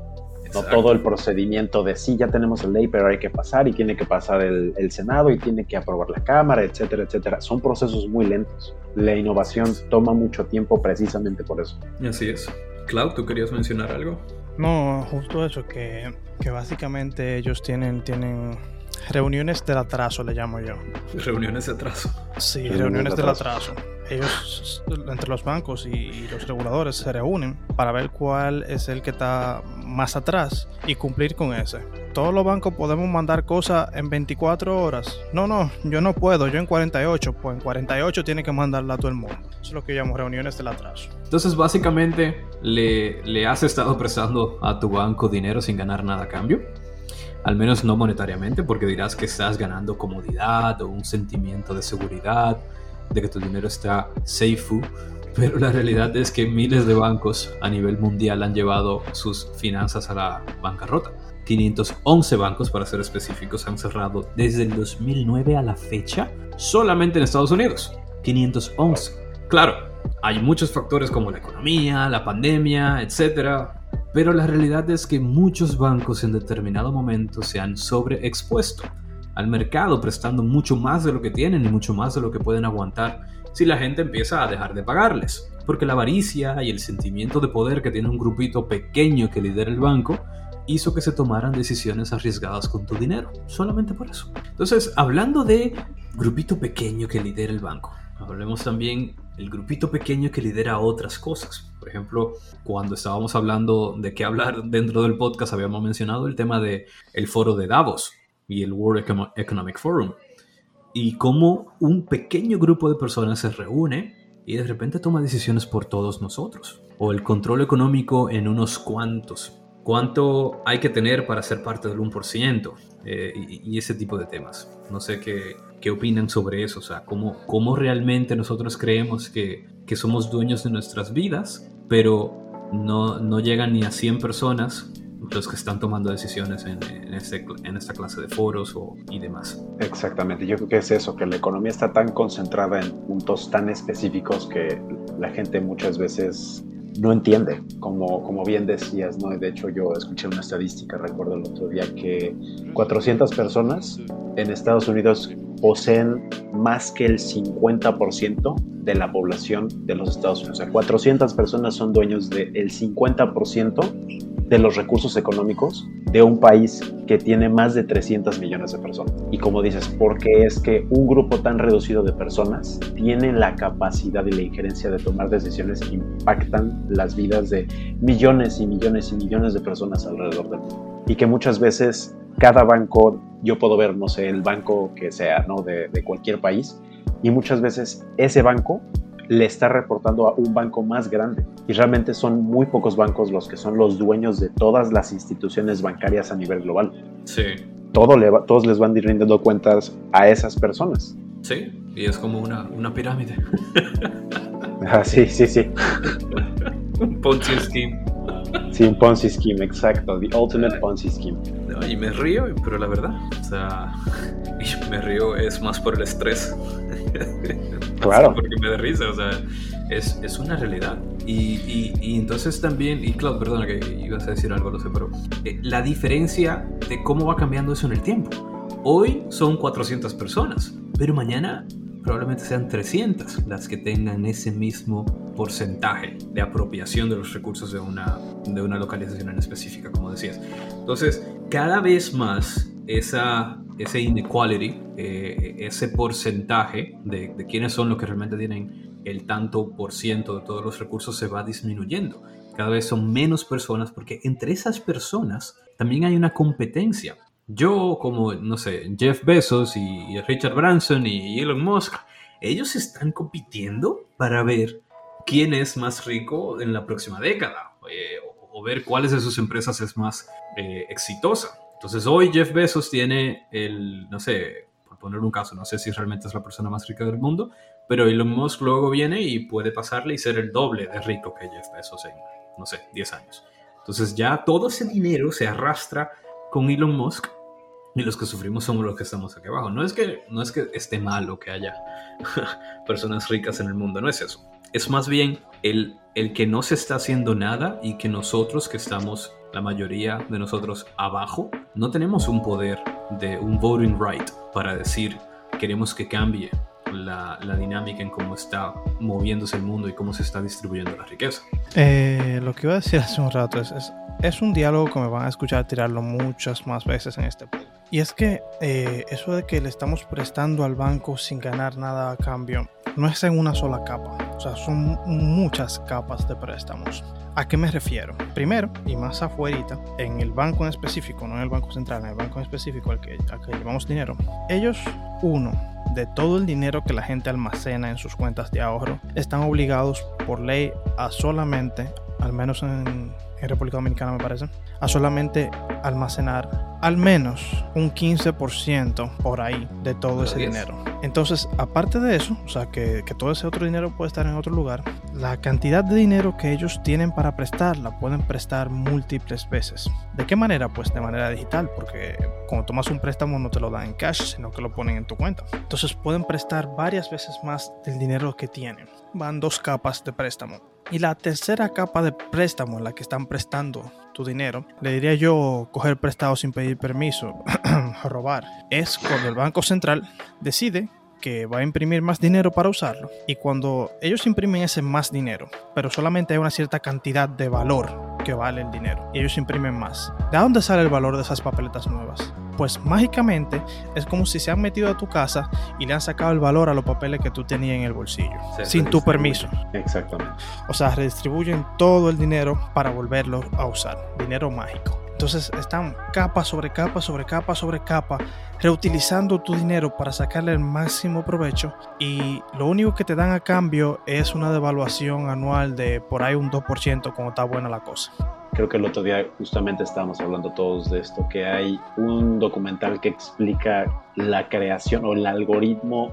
No todo el procedimiento de sí, ya tenemos la ley, pero hay que pasar y tiene que pasar el, Senado y tiene que aprobar la Cámara, etcétera, etcétera. Son procesos muy lentos. La innovación toma mucho tiempo precisamente por eso. Así es. Cloud, ¿tú querías mencionar algo? No, justo eso, que, que básicamente ellos tienen, tienen Reuniones del atraso le llamo yo. Reuniones de atraso. Sí, reuniones, del atraso. Ellos, entre los bancos y los reguladores, se reúnen para ver cuál es el que está más atrás y cumplir con ese. Todos los bancos podemos mandar cosas en 24 horas. No, no, yo no puedo, yo en 48. Pues en 48 tiene que mandarla a todo el mundo. Eso es lo que llamo reuniones del atraso. Entonces, básicamente, le, le has estado prestando a tu banco dinero sin ganar nada a cambio al menos no monetariamente, porque dirás que estás ganando comodidad o un sentimiento de seguridad, de que tu dinero está safe, pero la realidad es que miles de bancos a nivel mundial han llevado sus finanzas a la bancarrota. 511 bancos, para ser específicos, han cerrado desde el 2009 a la fecha solamente en Estados Unidos. 511. Claro, hay muchos factores como la economía, la pandemia, etcétera, pero la realidad es que muchos bancos en determinado momento se han sobreexpuesto al mercado prestando mucho más de lo que tienen y mucho más de lo que pueden aguantar si la gente empieza a dejar de pagarles. Porque la avaricia y el sentimiento de poder que tiene un grupito pequeño que lidera el banco hizo que se tomaran decisiones arriesgadas con tu dinero. Solamente por eso. Entonces, hablando de grupito pequeño que lidera el banco, hablemos también el grupito pequeño que lidera otras cosas. Por ejemplo, cuando estábamos hablando de qué hablar [laughs] dentro del podcast, habíamos mencionado el tema de el foro de Davos y el World Economic Forum. Y cómo un pequeño grupo de personas se reúne y de repente toma decisiones por todos nosotros. O el control económico en unos cuantos. ¿Cuánto hay que tener para ser parte del 1%? Eh, y, y ese tipo de temas. No sé qué, qué opinan sobre eso, o sea, cómo, cómo realmente nosotros creemos que, que somos dueños de nuestras vidas, pero no, no llegan ni a 100 personas los que están tomando decisiones en, en, este, en esta clase de foros o, y demás. Exactamente, yo creo que es eso, que la economía está tan concentrada en puntos tan específicos que la gente muchas veces no entiende, como, como bien decías, ¿no? De hecho, yo escuché una estadística, recuerdo el otro día, que 400 personas en Estados Unidos poseen más que el 50% de la población de los Estados Unidos. O sea, 400 personas son dueños del 50% de los recursos económicos de un país que tiene más de 300 millones de personas. Y como dices, ¿por qué es que un grupo tan reducido de personas tiene la capacidad y la injerencia de tomar decisiones que impactan las vidas de millones y millones y millones de personas alrededor del mundo? Y que muchas veces cada banco, yo puedo ver, no sé, el banco que sea, ¿no? De, de cualquier país, y muchas veces ese banco le está reportando a un banco más grande. Y realmente son muy pocos bancos los que son los dueños de todas las instituciones bancarias a nivel global. Sí. todo le todos les van rindiendo cuentas a esas personas. Sí, y es como una, una pirámide. [laughs] ah, sí, sí, sí. [laughs] un Ponzi scheme. Sí, un Ponzi scheme, exacto. The ultimate Ponzi scheme. y me río, pero la verdad, o sea, [laughs] me río es más por el estrés. Claro. Porque me da risa, o sea, es, es una realidad. Y, y, entonces también, y claro, perdona que ibas a decir algo, no sé, pero eh, la diferencia de cómo va cambiando eso en el tiempo. Hoy son 400 personas, pero mañana probablemente sean 300 las que tengan ese mismo porcentaje de apropiación de los recursos de una, de una localización en específica, como decías. Entonces, cada vez más esa, ese inequality, eh, ese porcentaje de, de quiénes son los que realmente tienen el tanto por ciento de todos los recursos se va disminuyendo. Cada vez son menos personas porque entre esas personas también hay una competencia yo como, no sé, Jeff Bezos y Richard Branson y Elon Musk, ellos están compitiendo para ver quién es más rico en la próxima década eh, o, ver cuáles de sus empresas es más eh, exitosa. Entonces hoy Jeff Bezos tiene el, no sé, por poner un caso, no sé si realmente es la persona más rica del mundo, pero Elon Musk luego viene y puede pasarle y ser el doble de rico que Jeff Bezos en, no sé, 10 años. Entonces ya todo ese dinero se arrastra con Elon Musk y los que sufrimos somos los que estamos aquí abajo. No es que, no es que esté malo que haya [laughs] personas ricas en el mundo, no es eso. Es más bien el, el que no se está haciendo nada y que nosotros que estamos, la mayoría de nosotros abajo, no tenemos un poder de un voting right para decir queremos que cambie la, la, dinámica en cómo está moviéndose el mundo y cómo se está distribuyendo la riqueza. Eh, lo que iba a decir hace un rato es, es, un diálogo que me van a escuchar tirarlo muchas más veces en este podcast. Y es que eh, eso de que le estamos prestando al banco sin ganar nada a cambio, no es en una sola capa. O sea, son muchas capas de préstamos. ¿A qué me refiero? Primero, y más afuera, en el banco en específico, no en el banco central, en el banco en específico al que, al que llevamos dinero, ellos, uno, de todo el dinero que la gente almacena en sus cuentas de ahorro, están obligados por ley a solamente, al menos en, en República Dominicana me parece, a solamente almacenar al menos un 15% por ahí de todo ese dinero. Entonces, aparte de eso, o sea, que, que, todo ese otro dinero puede estar en otro lugar, la cantidad de dinero que ellos tienen para prestar la pueden prestar múltiples veces. ¿De qué manera? Pues de manera digital, porque cuando tomas un préstamo no te lo dan en cash, sino que lo ponen en tu cuenta. Entonces pueden prestar varias veces más del dinero que tienen. Van dos capas de préstamo. Y la tercera capa de préstamo en la que están prestando tu dinero, le diría yo coger prestado sin pedir permiso, [clears throat] robar, es cuando el Banco Central decide que va a imprimir más dinero para usarlo. Y cuando ellos imprimen ese más dinero, pero solamente hay una cierta cantidad de valor que vale el dinero, y ellos imprimen más. ¿De dónde sale el valor de esas papeletas nuevas? Pues mágicamente es como si se han metido a tu casa y le han sacado el valor a los papeles que tú tenías en el bolsillo, sin tu permiso. Exactamente. O sea, redistribuyen todo el dinero para volverlo a usar. Dinero mágico. Entonces están capa sobre capa sobre capa sobre capa, reutilizando tu dinero para sacarle el máximo provecho y lo único que te dan a cambio es una devaluación anual de por ahí un 2% cuando está buena la cosa. Creo que el otro día justamente estábamos hablando todos de esto, que hay un documental que explica la creación o el algoritmo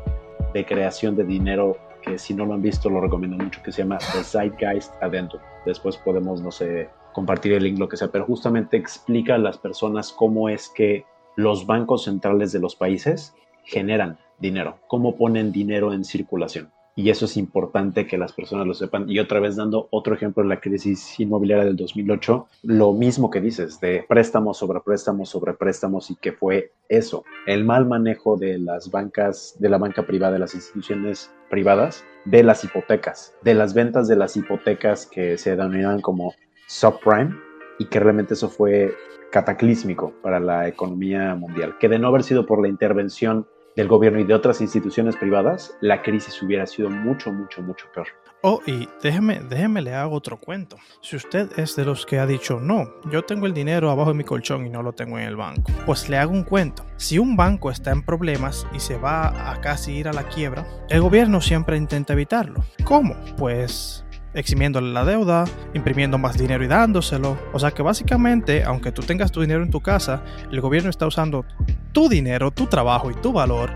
de creación de dinero que si no lo han visto lo recomiendo mucho, que se llama The Zeitgeist Adentro. Después podemos, no sé, compartir el link, lo que sea, pero justamente explica a las personas cómo es que los bancos centrales de los países generan dinero, cómo ponen dinero en circulación. Y eso es importante que las personas lo sepan. Y otra vez dando otro ejemplo la crisis inmobiliaria del 2008, lo mismo que dices, de préstamos sobre préstamos sobre préstamos y que fue eso, el mal manejo de las bancas, de la banca privada, de las instituciones privadas, de las hipotecas, de las ventas de las hipotecas que se denominaban como subprime y que realmente eso fue cataclísmico para la economía mundial, que de no haber sido por la intervención del gobierno y de otras instituciones privadas, la crisis hubiera sido mucho, mucho, mucho peor. Oh, y déjeme, déjeme le hago otro cuento. Si usted es de los que ha dicho, no, yo tengo el dinero abajo de mi colchón y no lo tengo en el banco, pues le hago un cuento. Si un banco está en problemas y se va a casi ir a la quiebra, el gobierno siempre intenta evitarlo. ¿Cómo? Pues eximiéndole la deuda, imprimiendo más dinero y dándoselo. O sea que básicamente, aunque tú tengas tu dinero en tu casa, el gobierno está usando tu dinero, tu trabajo y tu valor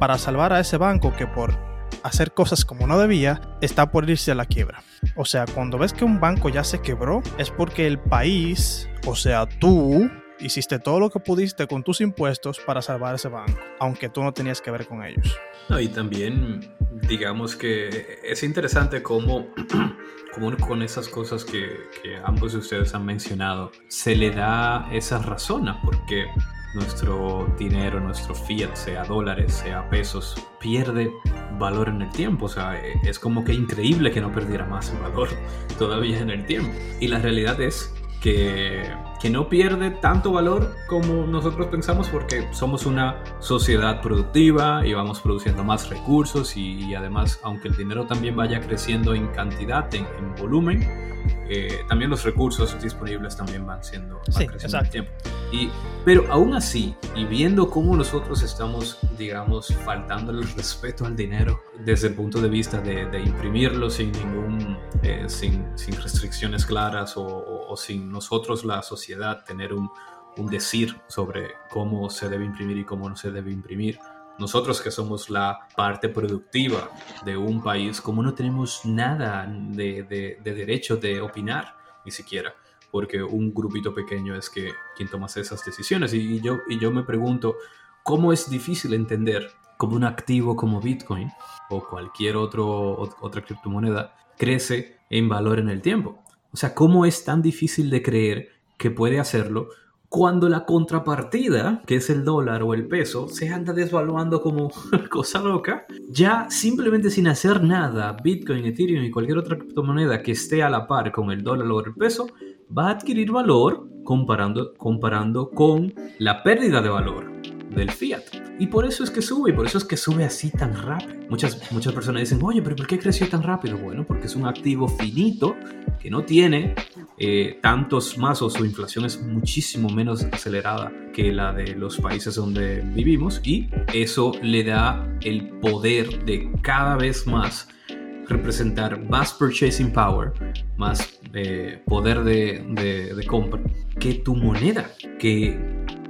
para salvar a ese banco que por hacer cosas como no debía, está por irse a la quiebra. O sea, cuando ves que un banco ya se quebró, es porque el país, o sea, tú, hiciste todo lo que pudiste con tus impuestos para salvar ese banco, aunque tú no tenías que ver con ellos. No, y también, digamos que es interesante cómo, [clears throat] cómo con esas cosas que, que ambos de ustedes han mencionado, se le da esa razón, porque nuestro dinero, nuestro fiat, sea dólares, sea pesos, pierde valor en el tiempo. O sea, es como que increíble que no perdiera más valor [laughs] todavía en el tiempo. Y la realidad es que, que, no pierde tanto valor como nosotros pensamos porque somos una sociedad productiva y vamos produciendo más recursos y, además, aunque el dinero también vaya creciendo en cantidad, en, en volumen, eh, también los recursos disponibles también van siendo sí, creciendo el tiempo. Y, pero aún así, y viendo cómo nosotros estamos, digamos, faltando el respeto al dinero desde el punto de vista de, de imprimirlo sin ningún, eh, sin, sin, restricciones claras o, o, o, sin nosotros, la sociedad, tener un, decir sobre cómo se debe imprimir y cómo no se debe imprimir nosotros que somos la parte productiva de un país, como no tenemos nada de, de, de, derecho de opinar, ni siquiera, porque un grupito pequeño es que quien toma esas decisiones. Y, yo, y yo me pregunto, ¿cómo es difícil entender cómo un activo como Bitcoin o cualquier otro, otra criptomoneda crece en valor en el tiempo? O sea, ¿cómo es tan difícil de creer que puede hacerlo cuando la contrapartida, que es el dólar o el peso, se anda desvaluando como [laughs] cosa loca, ya simplemente sin hacer nada, Bitcoin, Ethereum y cualquier otra criptomoneda que esté a la par con el dólar o el peso, va a adquirir valor comparando, comparando con la pérdida de valor del fiat. Y por eso es que sube, y por eso es que sube así tan rápido. Muchas, muchas personas dicen, oye, pero ¿por qué creció tan rápido? Bueno, porque es un activo finito que no tiene eh, tantos o su inflación es muchísimo menos acelerada que la de los países donde vivimos y eso le da el poder de cada vez más representar más purchasing power, más eh, poder de, de, de, compra que tu moneda, que,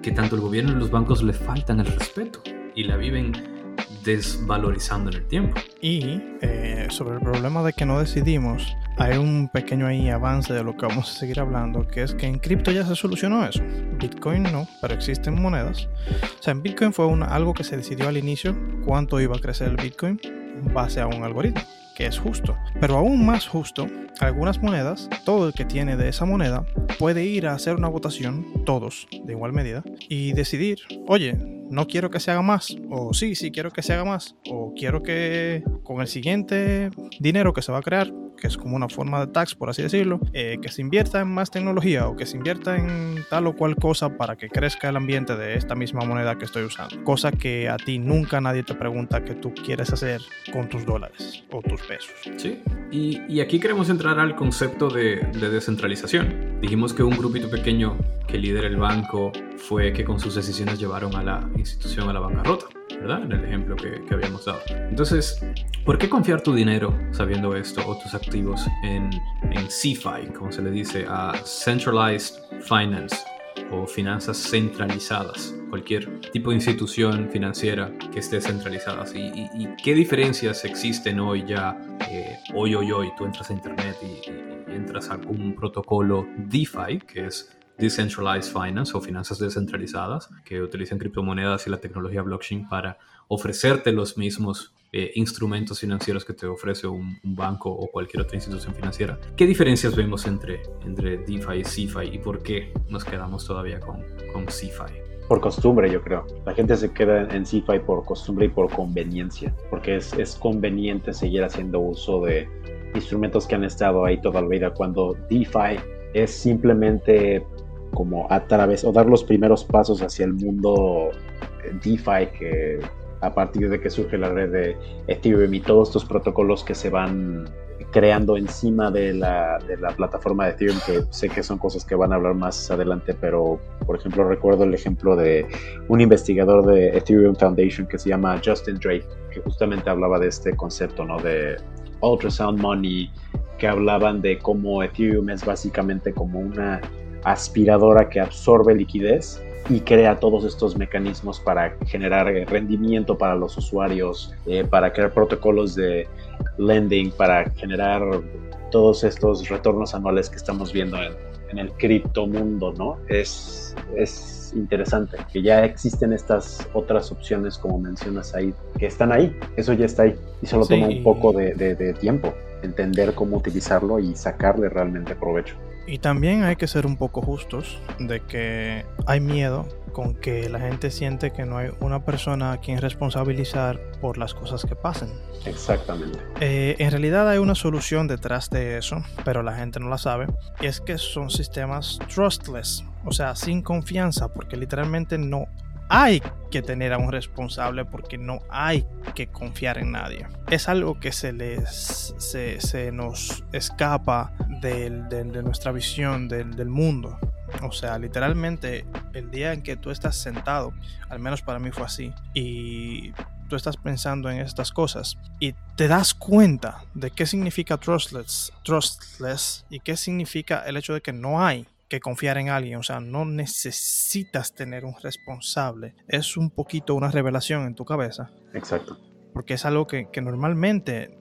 que tanto el gobierno y los bancos le faltan el respeto y la viven desvalorizando en el tiempo. Y eh, sobre el problema de que no decidimos, hay un pequeño ahí avance de lo que vamos a seguir hablando, que es que en cripto ya se solucionó eso. Bitcoin no, pero existen monedas. O sea, en Bitcoin fue una, algo que se decidió al inicio cuánto iba a crecer el Bitcoin base a un algoritmo que es justo. Pero aún más justo, algunas monedas, todo el que tiene de esa moneda puede ir a hacer una votación, todos de igual medida, y decidir, oye, no quiero que se haga más, o sí, sí quiero que se haga más, o quiero que con el siguiente dinero que se va a crear, que es como una forma de tax, por así decirlo, eh, que se invierta en más tecnología o que se invierta en tal o cual cosa para que crezca el ambiente de esta misma moneda que estoy usando. Cosa que a ti nunca nadie te pregunta que tú quieres hacer con tus dólares o tus pesos. Sí, y, y aquí queremos entrar al concepto de, de descentralización. Dijimos que un grupito pequeño que lidera el banco fue que con sus decisiones llevaron a la institución a la bancarrota, ¿verdad? En el ejemplo que, que habíamos dado. Entonces, ¿por qué confiar tu dinero sabiendo esto o tus activos en, en CeFi, como se le dice, a Centralized Finance o finanzas centralizadas? Cualquier tipo de institución financiera que esté centralizada. ¿Y, qué diferencias existen hoy ya? Eh, hoy, hoy, hoy, tú entras a internet y, y entras a algún protocolo DeFi, que es Decentralized Finance o finanzas descentralizadas que utilizan criptomonedas y la tecnología blockchain para ofrecerte los mismos eh, instrumentos financieros que te ofrece un, un, banco o cualquier otra institución financiera. ¿Qué diferencias vemos entre, entre DeFi y CeFi y por qué nos quedamos todavía con, con CeFi? Por costumbre, yo creo. La gente se queda en CeFi por costumbre y por conveniencia, porque es, es conveniente seguir haciendo uso de instrumentos que han estado ahí toda la vida, cuando DeFi es simplemente como a través o dar los primeros pasos hacia el mundo DeFi que a partir de que surge la red de Ethereum y todos estos protocolos que se van creando encima de la, de la, plataforma de Ethereum, que sé que son cosas que van a hablar más adelante, pero por ejemplo recuerdo el ejemplo de un investigador de Ethereum Foundation que se llama Justin Drake, que justamente hablaba de este concepto, ¿no? De ultrasound money, que hablaban de cómo Ethereum es básicamente como una aspiradora que absorbe liquidez y crea todos estos mecanismos para generar eh, rendimiento para los usuarios, eh, para crear protocolos de lending, para generar todos estos retornos anuales que estamos viendo en, en el criptomundo, ¿no? Es, es interesante que ya existen estas otras opciones, como mencionas ahí, que están ahí, eso ya está ahí, y solo toma un poco de, de tiempo entender cómo utilizarlo y sacarle realmente provecho. Y también hay que ser un poco justos de que hay miedo con que la gente siente que no hay una persona a quien responsabilizar por las cosas que pasen. Exactamente. Eh, en realidad hay una solución detrás de eso, pero la gente no la sabe. Y es que son sistemas trustless, o sea, sin confianza, porque literalmente no hay que tener a un responsable porque no hay que confiar en nadie. Es algo que se les se, nos escapa de, nuestra visión del, del, mundo. O sea, literalmente el día en que tú estás sentado, al menos para mí fue así, y tú estás pensando en estas cosas y te das cuenta de qué significa trustless, trustless y qué significa el hecho de que no hay que confiar en alguien, o sea, no necesitas tener un responsable. Es un poquito una revelación en tu cabeza. Exacto. Porque es algo que, normalmente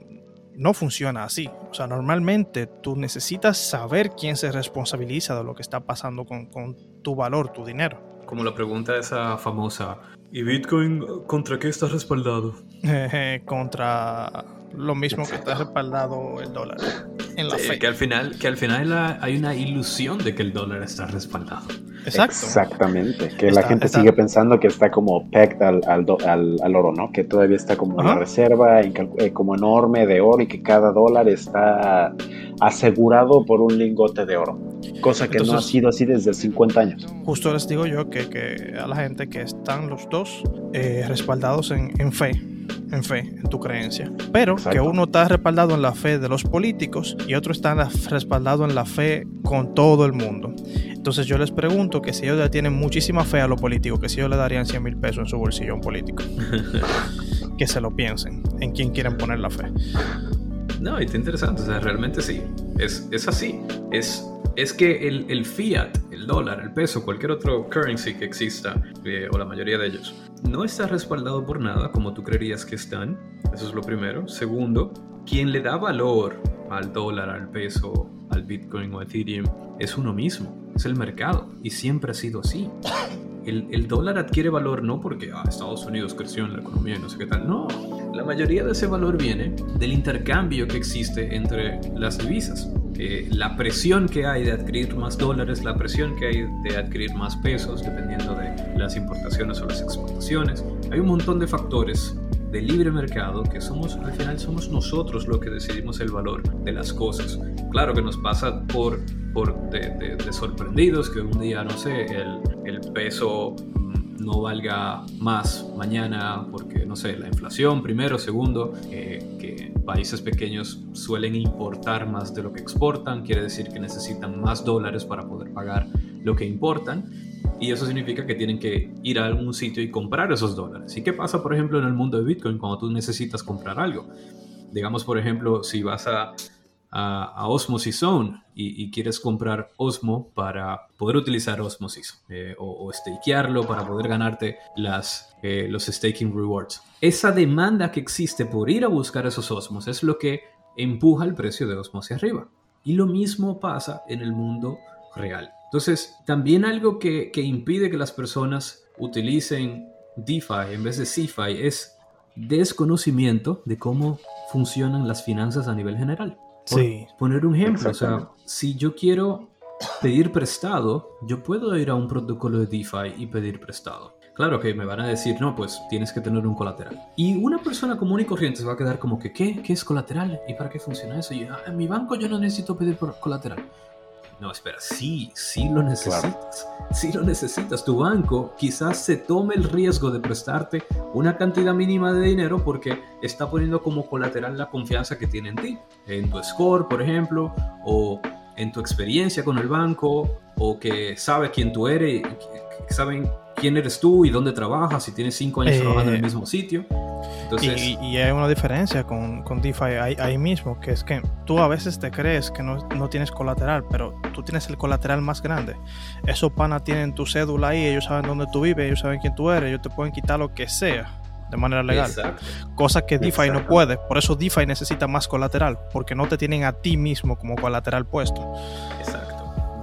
no funciona así. O sea, normalmente tú necesitas saber quién se responsabiliza de lo que está pasando con, con tu valor, tu dinero. Como la pregunta esa famosa, ¿y Bitcoin contra qué está respaldado? [laughs] contra lo mismo que está respaldado el dólar en la fe. Que al final, que al final hay una ilusión de que el dólar está respaldado. Exacto. Exactamente. Que la gente sigue pensando que está como pegged al, al, oro, ¿no? Que todavía está como una reserva eh, como enorme de oro y que cada dólar está asegurado por un lingote de oro. Cosa que no ha sido así desde 50 años. Justo les digo yo que, que a la gente que están los dos eh, respaldados en, en fe en fe, en tu creencia. Pero que uno está respaldado en la fe de los políticos y otro está respaldado en la fe con todo el mundo. Entonces yo les pregunto que si ellos ya tienen muchísima fe a los políticos, que si ellos le darían 100 mil pesos en su bolsillo a un político. [laughs] que se lo piensen en quién quieren poner la fe. No, y está interesante, o sea, realmente sí, es, es así, es es que el, el, fiat, el dólar, el peso, cualquier otro currency que exista, eh, o la mayoría de ellos, no está respaldado por nada como tú creerías que están. Eso es lo primero. Segundo, quien le da valor al dólar, al peso, al Bitcoin o Ethereum es uno mismo, es el mercado. Y siempre ha sido así. El, el dólar adquiere valor no porque ah, Estados Unidos creció en la economía y no sé qué tal. No, la mayoría de ese valor viene del intercambio que existe entre las divisas. Eh, la presión que hay de adquirir más dólares, la presión que hay de adquirir más pesos, dependiendo de las importaciones o las exportaciones. Hay un montón de factores de libre mercado que somos, al final somos nosotros los que decidimos el valor de las cosas. Claro que nos pasa por, por de, sorprendidos que un día, no sé, el, el peso no valga más mañana porque, no sé, la inflación primero, segundo, que países pequeños suelen importar más de lo que exportan, quiere decir que necesitan más dólares para poder pagar lo que importan. Y eso significa que tienen que ir a algún sitio y comprar esos dólares. ¿Y qué pasa, por ejemplo, en el mundo de Bitcoin cuando tú necesitas comprar algo? Digamos, por ejemplo, si vas a a, Osmosis Zone y, quieres comprar Osmo para poder utilizar Osmosis eh, o, stakearlo para poder ganarte las, eh, los staking rewards. Esa demanda que existe por ir a buscar esos Osmos es lo que empuja el precio de Osmo hacia arriba. Y lo mismo pasa en el mundo real. Entonces, también algo que, que impide que las personas utilicen DeFi en vez de CeFi es desconocimiento de cómo funcionan las finanzas a nivel general sí. poner un ejemplo, o sea, si yo quiero pedir prestado, yo puedo ir a un protocolo de DeFi y pedir prestado. Claro que me van a decir, no, pues tienes que tener un colateral. Y una persona común y corriente se va a quedar como que, ¿qué? ¿Qué es colateral? ¿Y para qué funciona eso? Y, ah, en mi banco yo no necesito pedir colateral. No, espera, sí, sí lo necesitas. Sí lo necesitas. Tu banco quizás se tome el riesgo de prestarte una cantidad mínima de dinero porque está poniendo como colateral la confianza que tiene en ti. En tu score, por ejemplo, o en tu experiencia con el banco, o que sabe quién tú eres, que saben quién eres tú y dónde trabajas, si tienes cinco años trabajando en el eh, mismo sitio. y, hay una diferencia con, con DeFi ahí, mismo, que es que tú a veces te crees que no, no, tienes colateral, pero tú tienes el colateral más grande. Esos panas tienen tu cédula ahí, ellos saben dónde tú vives, ellos saben quién tú eres, ellos te pueden quitar lo que sea de manera legal. Cosa que DeFi no puede. Por eso DeFi necesita más colateral, porque no te tienen a ti mismo como colateral puesto. Exacto.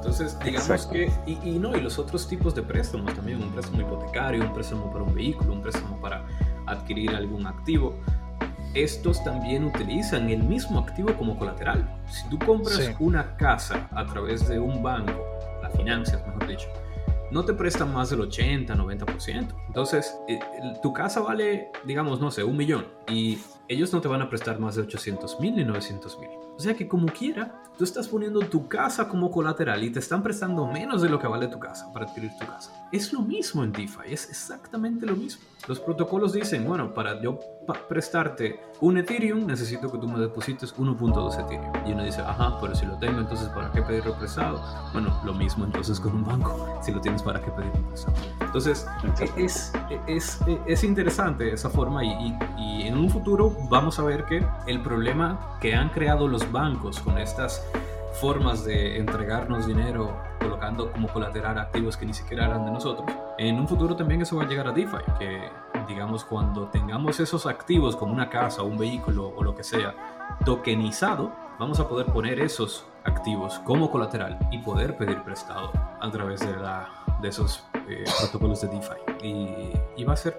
Entonces, digamos que, y, no, y los otros tipos de préstamos también, un préstamo hipotecario, un préstamo para un vehículo, un préstamo para adquirir algún activo, estos también utilizan el mismo activo como colateral. Si tú compras una casa a través de un banco, la financias, mejor dicho, no te prestan más del 80, 90%. Entonces, eh, tu casa vale, digamos, no sé, un millón y ellos no te van a prestar más de 800 mil ni 900 mil. O sea que como quiera, tú estás poniendo tu casa como colateral y te están prestando menos de lo que vale tu casa para adquirir tu casa. Es lo mismo en DeFi, es exactamente lo mismo. Los protocolos dicen, bueno, para yo prestarte un Ethereum, necesito que tú me deposites 1.2 Ethereum. Y uno dice, ajá, pero si lo tengo, entonces ¿para qué pedir prestado? Bueno, lo mismo entonces con un banco. Si lo tienes, ¿para qué pedir prestado? Entonces, es, es, es, interesante esa forma y, y en un futuro vamos a ver que el problema que han creado los bancos con estas formas de entregarnos dinero colocando como colateral activos que ni siquiera eran de nosotros. En un futuro también eso va a llegar a DeFi, que digamos cuando tengamos esos activos como una casa, un vehículo o lo que sea tokenizado, vamos a poder poner esos activos como colateral y poder pedir prestado a través de, la, de esos eh, protocolos de DeFi. Y, y va a ser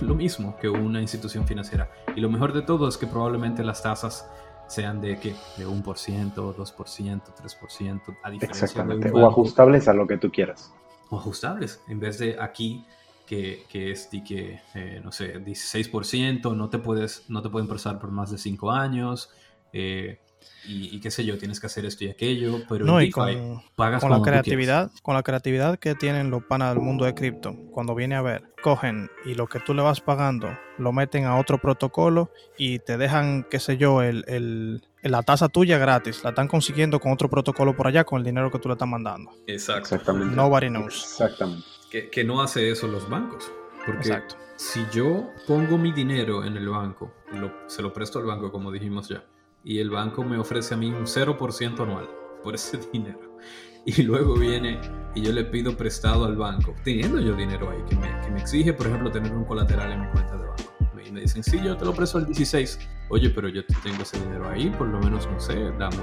lo mismo que una institución financiera. Y lo mejor de todo es que probablemente las tasas sean de que de 1%, 2%, 3%, a diferencia Exactamente. o ajustables a lo que tú quieras. O ajustables, en vez de aquí que, que es de que, eh, no sé, 16%, no te, puedes, no te pueden prestar por más de 5 años, eh, y, qué sé yo, tienes que hacer esto y aquello, pero no, y con, pagas con la creatividad, con la creatividad que tienen los panas del mundo de cripto, cuando viene a ver, cogen y lo que tú le vas pagando lo meten a otro protocolo y te dejan, qué sé yo, el, el, la tasa tuya gratis, la están consiguiendo con otro protocolo por allá con el dinero que tú le estás mandando. Exacto. Exactamente. Nobody knows. Exactamente. Que, que no hace eso los bancos. Porque Exacto. si yo pongo mi dinero en el banco, lo, se lo presto al banco, como dijimos ya, y el banco me ofrece a mí un 0% anual por ese [laughs] dinero. Y luego viene y yo le pido prestado al banco, teniendo yo dinero ahí, que me, que me exige, por ejemplo, tener un colateral en mi cuenta de banco. Y me dicen, sí, yo te lo presto al 16. Oye, pero yo tengo ese dinero ahí, por lo menos, no sé, dame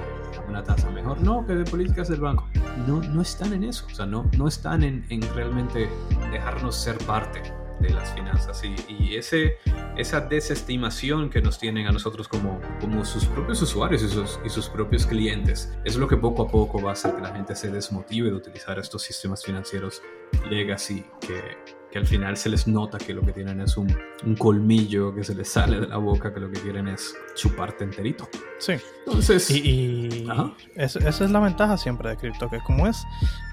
una tasa mejor. No, que de políticas del banco. No, no están en eso, o sea, no, no están en, en realmente dejarnos ser parte de las finanzas y, y, ese, esa desestimación que nos tienen a nosotros como, como sus propios usuarios y sus, y sus propios clientes es lo que poco a poco va a hacer que la gente se desmotive de utilizar estos sistemas financieros legacy que, que al final se les nota que lo que tienen es un, un, colmillo que se les sale de la boca, que lo que quieren es chuparte enterito. Sí. Entonces. Y, esa es la ventaja siempre de cripto, que como es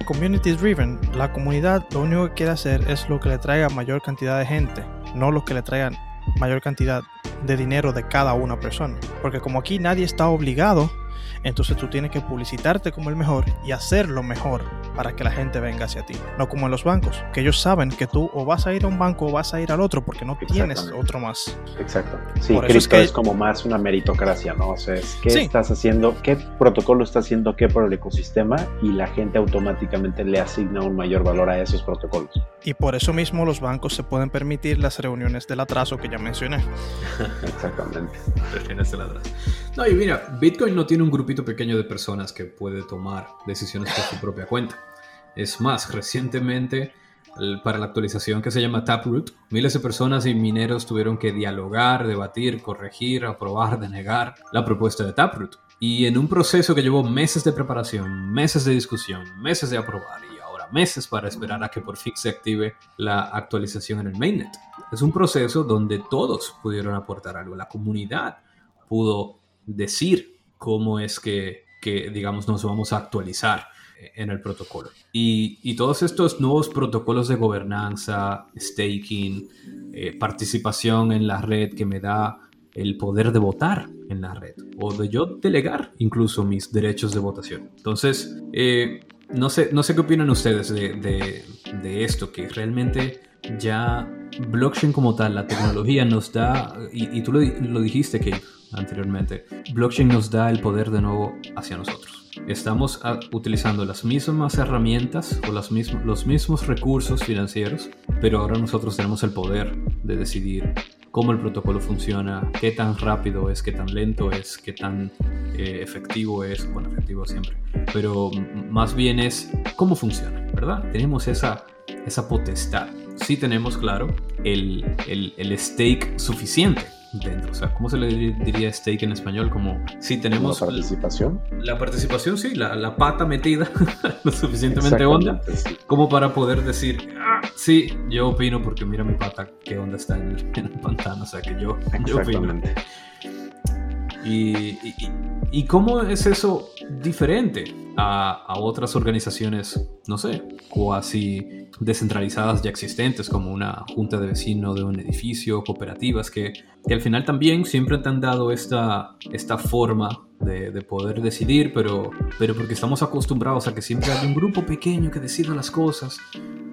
community driven, la comunidad lo único que quiere hacer es lo que le traiga mayor cantidad de gente, no lo que le traigan mayor cantidad de dinero de cada una persona. Porque como aquí nadie está obligado entonces tú tienes que publicitarte como el mejor y hacerlo mejor para que la gente venga hacia ti. No como en los bancos, que ellos saben que tú o vas a ir a un banco o vas a ir al otro porque no tienes otro más. Exacto. Sí, cripto es, como más una meritocracia, ¿no? O sea, es qué estás haciendo, qué protocolo está haciendo qué por el ecosistema y la gente automáticamente le asigna un mayor valor a esos protocolos. Y por eso mismo los bancos se pueden permitir las reuniones del atraso que ya mencioné. [laughs] Exactamente. Reuniones del atraso. No, y mira, Bitcoin no tiene un grupito pequeño de personas que puede tomar decisiones por su propia cuenta. Es más, recientemente, para la actualización que se llama Taproot, miles de personas y mineros tuvieron que dialogar, debatir, corregir, aprobar, denegar la propuesta de Taproot. Y en un proceso que llevó meses de preparación, meses de discusión, meses de aprobar y ahora meses para esperar a que por fin se active la actualización en el mainnet. Es un proceso donde todos pudieron aportar algo. La comunidad pudo decir cómo es que, que digamos, nos vamos a actualizar en el protocolo. Y, y, todos estos nuevos protocolos de gobernanza, staking, eh, participación en la red que me da el poder de votar en la red o de yo delegar incluso mis derechos de votación. Entonces, eh, no, sé, no sé qué opinan ustedes de, de, esto, que realmente ya blockchain como tal, la tecnología nos da, y, tú lo, lo dijiste, Kate, anteriormente, blockchain nos da el poder de nuevo hacia nosotros. Estamos ah, utilizando las mismas herramientas o los mismos recursos financieros, pero ahora nosotros tenemos el poder de decidir cómo el protocolo funciona, qué tan rápido es, qué tan lento es, qué tan eh, efectivo es, bueno, efectivo siempre, pero más bien es cómo funciona, ¿verdad? Tenemos esa, esa potestad. Sí tenemos, claro, el, el, el stake suficiente dentro. O sea, ¿cómo se le diría stake en español? Como si tenemos... ¿La participación? La, participación, sí, la, la pata metida [laughs] lo suficientemente honda como para poder decir, ah, sí, yo opino porque mira mi pata, qué onda está en el, [laughs] pantano. O sea, que yo, yo opino. Y, y, y, cómo es eso diferente a, a, otras organizaciones, no sé, cuasi descentralizadas ya existentes, como una junta de vecinos de un edificio, cooperativas, que, que al final también siempre te han dado esta, esta forma de, de, poder decidir, pero, pero porque estamos acostumbrados a que siempre hay un grupo pequeño que decida las cosas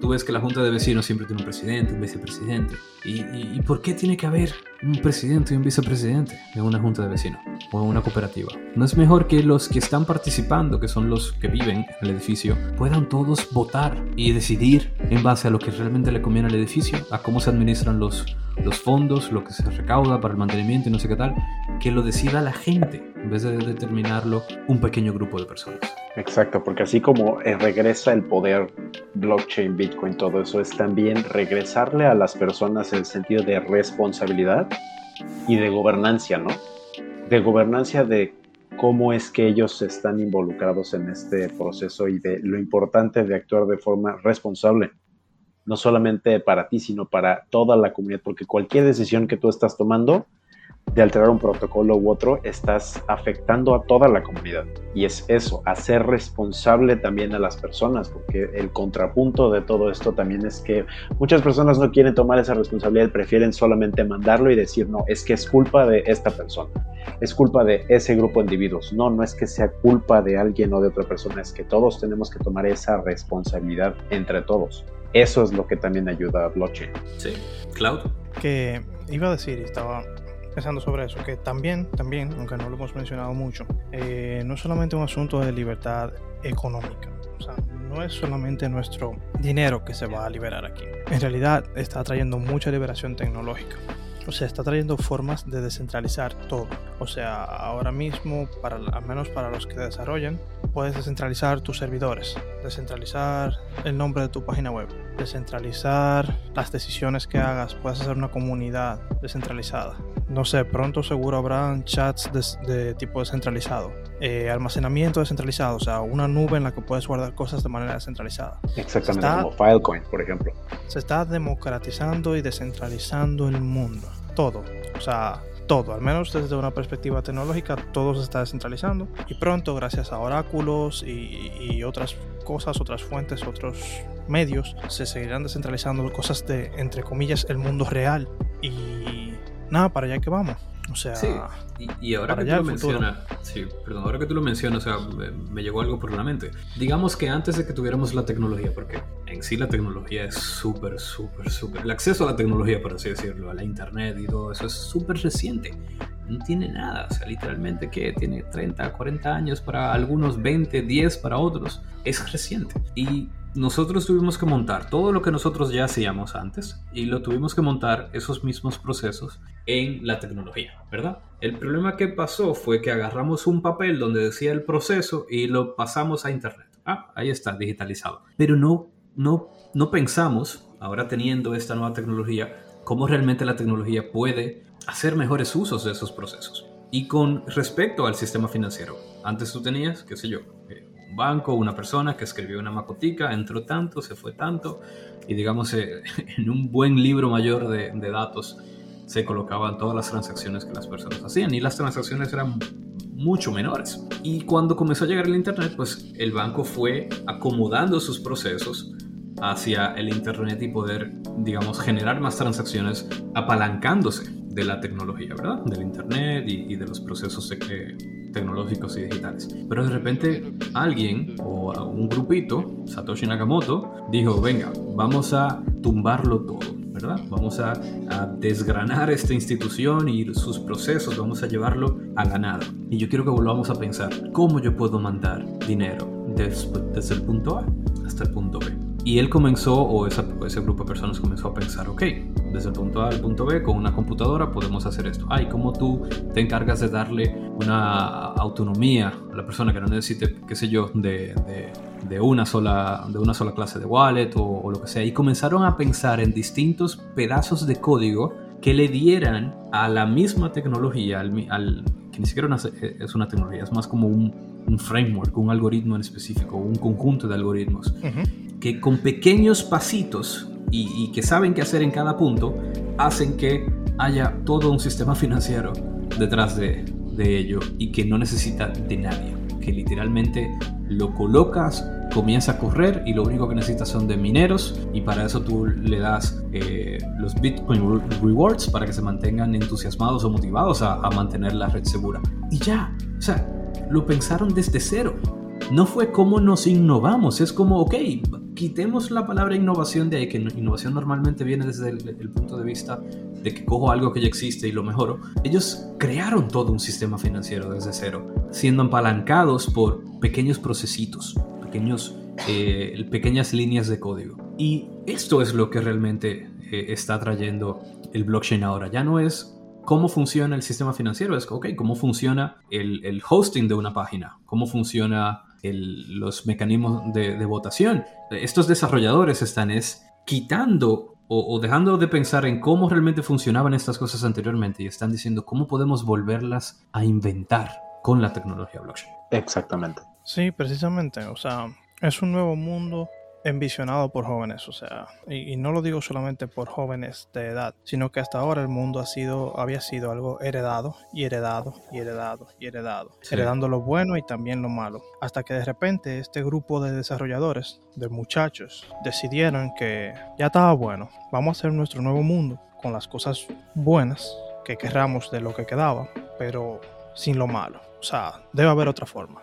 tú ves que la junta de vecinos siempre tiene un presidente, un vicepresidente. ¿Y, y, por qué tiene que haber un presidente y un vicepresidente en una junta de vecinos o en una cooperativa? ¿No es mejor que los que están participando, que son los que viven en el edificio, puedan todos votar y decidir en base a lo que realmente le conviene al edificio, a cómo se administran los, los fondos, lo que se recauda para el mantenimiento y no sé qué tal, que lo decida la gente en vez de determinarlo un pequeño grupo de personas? Exacto, porque así como eh, regresa el poder blockchain, Bitcoin, todo eso, es también regresarle a las personas el sentido de responsabilidad y de gobernancia, ¿no? De gobernancia de cómo es que ellos están involucrados en este proceso y de lo importante de actuar de forma responsable, no solamente para ti, sino para toda la comunidad, porque cualquier decisión que tú estás tomando de alterar un protocolo u otro, estás afectando a toda la comunidad. Y es eso, hacer responsable también a las personas, porque el contrapunto de todo esto también es que muchas personas no quieren tomar esa responsabilidad, prefieren solamente mandarlo y decir, no, es que es culpa de esta persona, es culpa de ese grupo de individuos. No, no es que sea culpa de alguien o de otra persona, es que todos tenemos que tomar esa responsabilidad entre todos. Eso es lo que también ayuda a blockchain. Sí, Cloud. Que iba a decir, estaba pensando sobre eso, que también, también, aunque no lo hemos mencionado mucho, eh, no es solamente un asunto de libertad económica. O sea, no es solamente nuestro dinero que se va a liberar aquí. En realidad está trayendo mucha liberación tecnológica. O sea, está trayendo formas de descentralizar todo. O sea, ahora mismo, para, al menos para los que desarrollan, puedes descentralizar tus servidores, descentralizar el nombre de tu página web, descentralizar las decisiones que hagas, puedes hacer una comunidad descentralizada. No sé, pronto seguro habrán chats de, tipo descentralizado, eh, almacenamiento descentralizado, o sea, una nube en la que puedes guardar cosas de manera descentralizada. Exactamente, como Filecoin, por ejemplo. Se está democratizando y descentralizando el mundo todo. O sea, todo, al menos desde una perspectiva tecnológica, todo se está descentralizando. Y pronto, gracias a oráculos y, otras cosas, otras fuentes, otros medios, se seguirán descentralizando cosas de, entre comillas, el mundo real. Y nada, para allá que vamos. O sea, sí. y, ahora que tú lo mencionas, sí, perdón, ahora que tú lo mencionas, o sea, me, llegó algo por la mente. Digamos que antes de que tuviéramos la tecnología, porque en sí la tecnología es súper, súper, súper. El acceso a la tecnología, por así decirlo, a la internet y todo eso es súper reciente. No tiene nada, o sea, literalmente que tiene 30, 40 años para algunos, 20, 10 para otros. Es reciente. Y nosotros tuvimos que montar todo lo que nosotros ya hacíamos antes y lo tuvimos que montar esos mismos procesos en la tecnología, ¿verdad? El problema que pasó fue que agarramos un papel donde decía el proceso y lo pasamos a internet. Ah, ahí está, digitalizado. Pero no, no, no pensamos, ahora teniendo esta nueva tecnología, cómo realmente la tecnología puede hacer mejores usos de esos procesos. Y con respecto al sistema financiero, antes tú tenías, qué sé yo, eh, banco, una persona que escribió una macotica, entró tanto, se fue tanto, y digamos, eh, [laughs] en un buen libro mayor de, datos se colocaban todas las transacciones que las personas hacían, y las transacciones eran mucho menores. Y cuando comenzó a llegar el Internet, pues el banco fue acomodando sus procesos hacia el Internet y poder, digamos, generar más transacciones apalancándose de la tecnología, ¿verdad? Del Internet y, de los procesos de, tecnológicos y digitales. Pero de repente alguien o un grupito, Satoshi Nakamoto, dijo, venga, vamos a tumbarlo todo. Vamos a, desgranar esta institución y sus procesos, vamos a llevarlo a la nada. Y yo quiero que volvamos a pensar, ¿cómo yo puedo mandar dinero desde el punto A hasta el punto B? Y él comenzó, o ese grupo de personas comenzó a pensar, ok, desde el punto A al punto B, con una computadora podemos hacer esto. Ay, ¿cómo tú te encargas de darle una autonomía a la persona que no necesite, qué sé yo, de, de, una, sola, de una sola clase de wallet o, lo que sea? Y comenzaron a pensar en distintos pedazos de código que le dieran a la misma tecnología, al, que ni siquiera es una tecnología, es más como un, framework, un algoritmo en específico, un conjunto de algoritmos que con pequeños pasitos y, que saben qué hacer en cada punto, hacen que haya todo un sistema [laughs] financiero detrás de, de ello y que no necesita de nadie, que literalmente lo colocas, comienza a correr y lo único que necesitas son de mineros y para eso tú le das eh, los Bitcoin Rewards para que se mantengan entusiasmados o motivados a, a mantener la red segura. Y ya, o sea, lo pensaron desde cero. No fue como nos innovamos, es como, ok, quitemos la palabra innovación de ahí, que innovación normalmente viene desde el, punto de vista de que cojo algo que ya existe y lo mejoro. Ellos crearon todo un sistema financiero desde cero, siendo apalancados por pequeños procesitos, pequeños, eh, pequeñas líneas de código. Y esto es lo que realmente eh, está trayendo el blockchain ahora. Ya no es cómo funciona el sistema financiero, es, ok, cómo funciona el hosting de una página, cómo funciona los mecanismos de, votación. Estos desarrolladores están es quitando o, dejando de pensar en cómo realmente funcionaban estas cosas anteriormente y están diciendo cómo podemos volverlas a inventar con la tecnología blockchain. Exactamente. Sí, precisamente. O sea, es un nuevo mundo envisionado por jóvenes, o sea, y, no lo digo solamente por jóvenes de edad, sino que hasta ahora el mundo ha sido, había sido algo heredado y heredado y heredado y heredado, heredando lo bueno y también lo malo, hasta que de repente este grupo de desarrolladores, de muchachos, decidieron que ya estaba bueno, vamos a hacer nuestro nuevo mundo con las cosas buenas que querramos de lo que quedaba, pero sin lo malo. O sea, debe haber otra forma.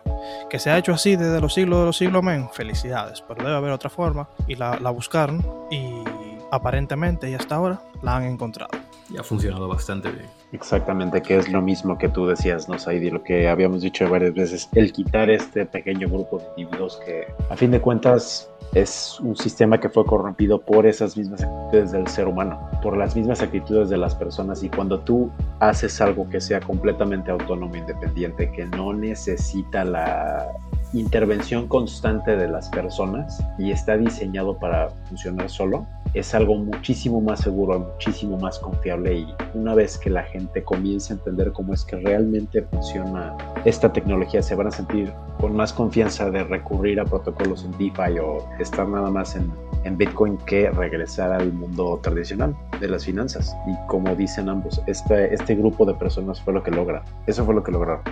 Que se ha hecho así desde los siglos de los siglos, men, felicidades, pero debe haber otra forma y la, buscaron y aparentemente y hasta ahora la han encontrado. Y ha funcionado bastante bien. Exactamente, que es lo mismo que tú decías, ¿no, Saidi? Lo que habíamos dicho varias veces, el quitar este pequeño grupo de individuos que a fin de cuentas es un sistema que fue corrompido por esas mismas actitudes del ser humano, por las mismas actitudes de las personas y cuando tú haces algo que sea completamente autónomo, independiente, que no necesita la intervención constante de las personas y está diseñado para funcionar solo, es algo muchísimo más seguro, muchísimo más confiable y una vez que la gente comience a entender cómo es que realmente funciona esta tecnología, se van a sentir con más confianza de recurrir a protocolos en DeFi o estar nada más en, Bitcoin que regresar al mundo tradicional de las finanzas. Y como dicen ambos, este, este grupo de personas fue lo que logra. Eso fue lo que lograron.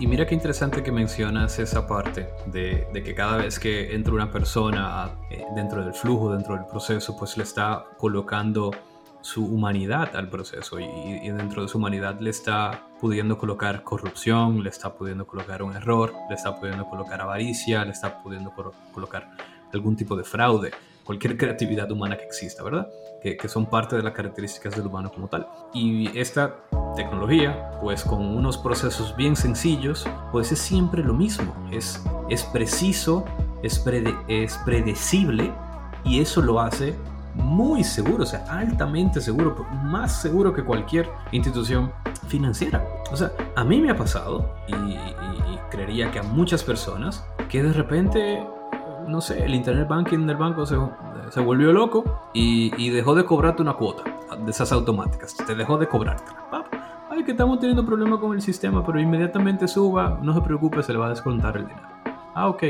Y, mira qué interesante que mencionas esa parte de, de que cada vez que entra una persona eh, dentro del flujo, dentro del proceso, pues le está colocando su humanidad al proceso y, dentro de su humanidad le está pudiendo colocar corrupción, le está pudiendo colocar un error, le está pudiendo colocar avaricia, le está pudiendo colocar algún tipo de fraude, cualquier creatividad humana que exista, ¿verdad? Que, que, son parte de las características del humano como tal. Y esta tecnología, pues con unos procesos bien sencillos, pues es siempre lo mismo, es, es preciso, es, es predecible y eso lo hace muy seguro, o sea, altamente seguro, más seguro que cualquier institución financiera. O sea, a mí me ha pasado, y, creería que a muchas personas, que de repente, no sé, el internet banking del banco se, se volvió loco y, dejó de cobrarte una cuota de esas automáticas, te dejó de cobrarte. Ay, que estamos teniendo problemas con el sistema, pero inmediatamente suba, no se preocupe, se le va a descontar el dinero. Ah, ok.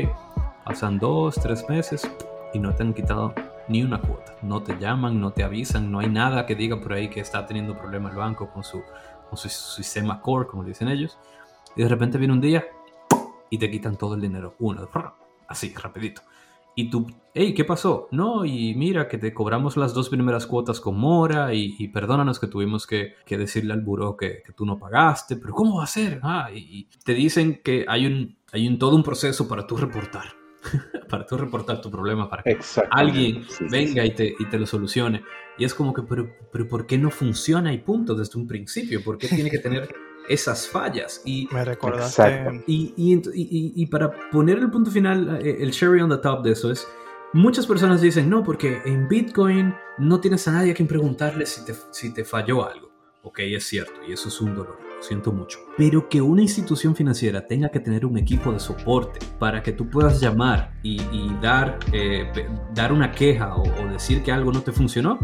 Pasan dos, tres meses y no te han quitado ni una cuota. No te llaman, no te avisan, no hay nada que diga por ahí que está teniendo problemas el banco con su, su sistema core, como dicen ellos. Y de repente viene un día y te quitan todo el dinero. Uno, así, rapidito. y tú, hey, ¿qué pasó? No, y mira que te cobramos las dos primeras cuotas con mora y, perdónanos que tuvimos que, decirle al buró que, tú no pagaste, pero ¿cómo va a ser? Ah, y, te dicen que hay un, hay un todo un proceso para tú reportar. [laughs] para tú reportar tu problema, para que alguien venga Y, te, y te lo solucione. Y es como que, pero, pero ¿por qué no funciona y punto desde un principio? ¿Por qué tiene que tener [laughs] esas fallas. Y, Me recordaste. Y, y, y, para poner el punto final, eh, el cherry on the top de eso es, muchas personas dicen, no, porque en Bitcoin no tienes a nadie a quien preguntarle si te, si te falló algo. Ok, es cierto, y eso es un dolor, lo siento mucho. Pero que una institución financiera tenga que tener un equipo de soporte para que tú puedas llamar y, dar, eh, dar una queja o, o decir que algo no te funcionó,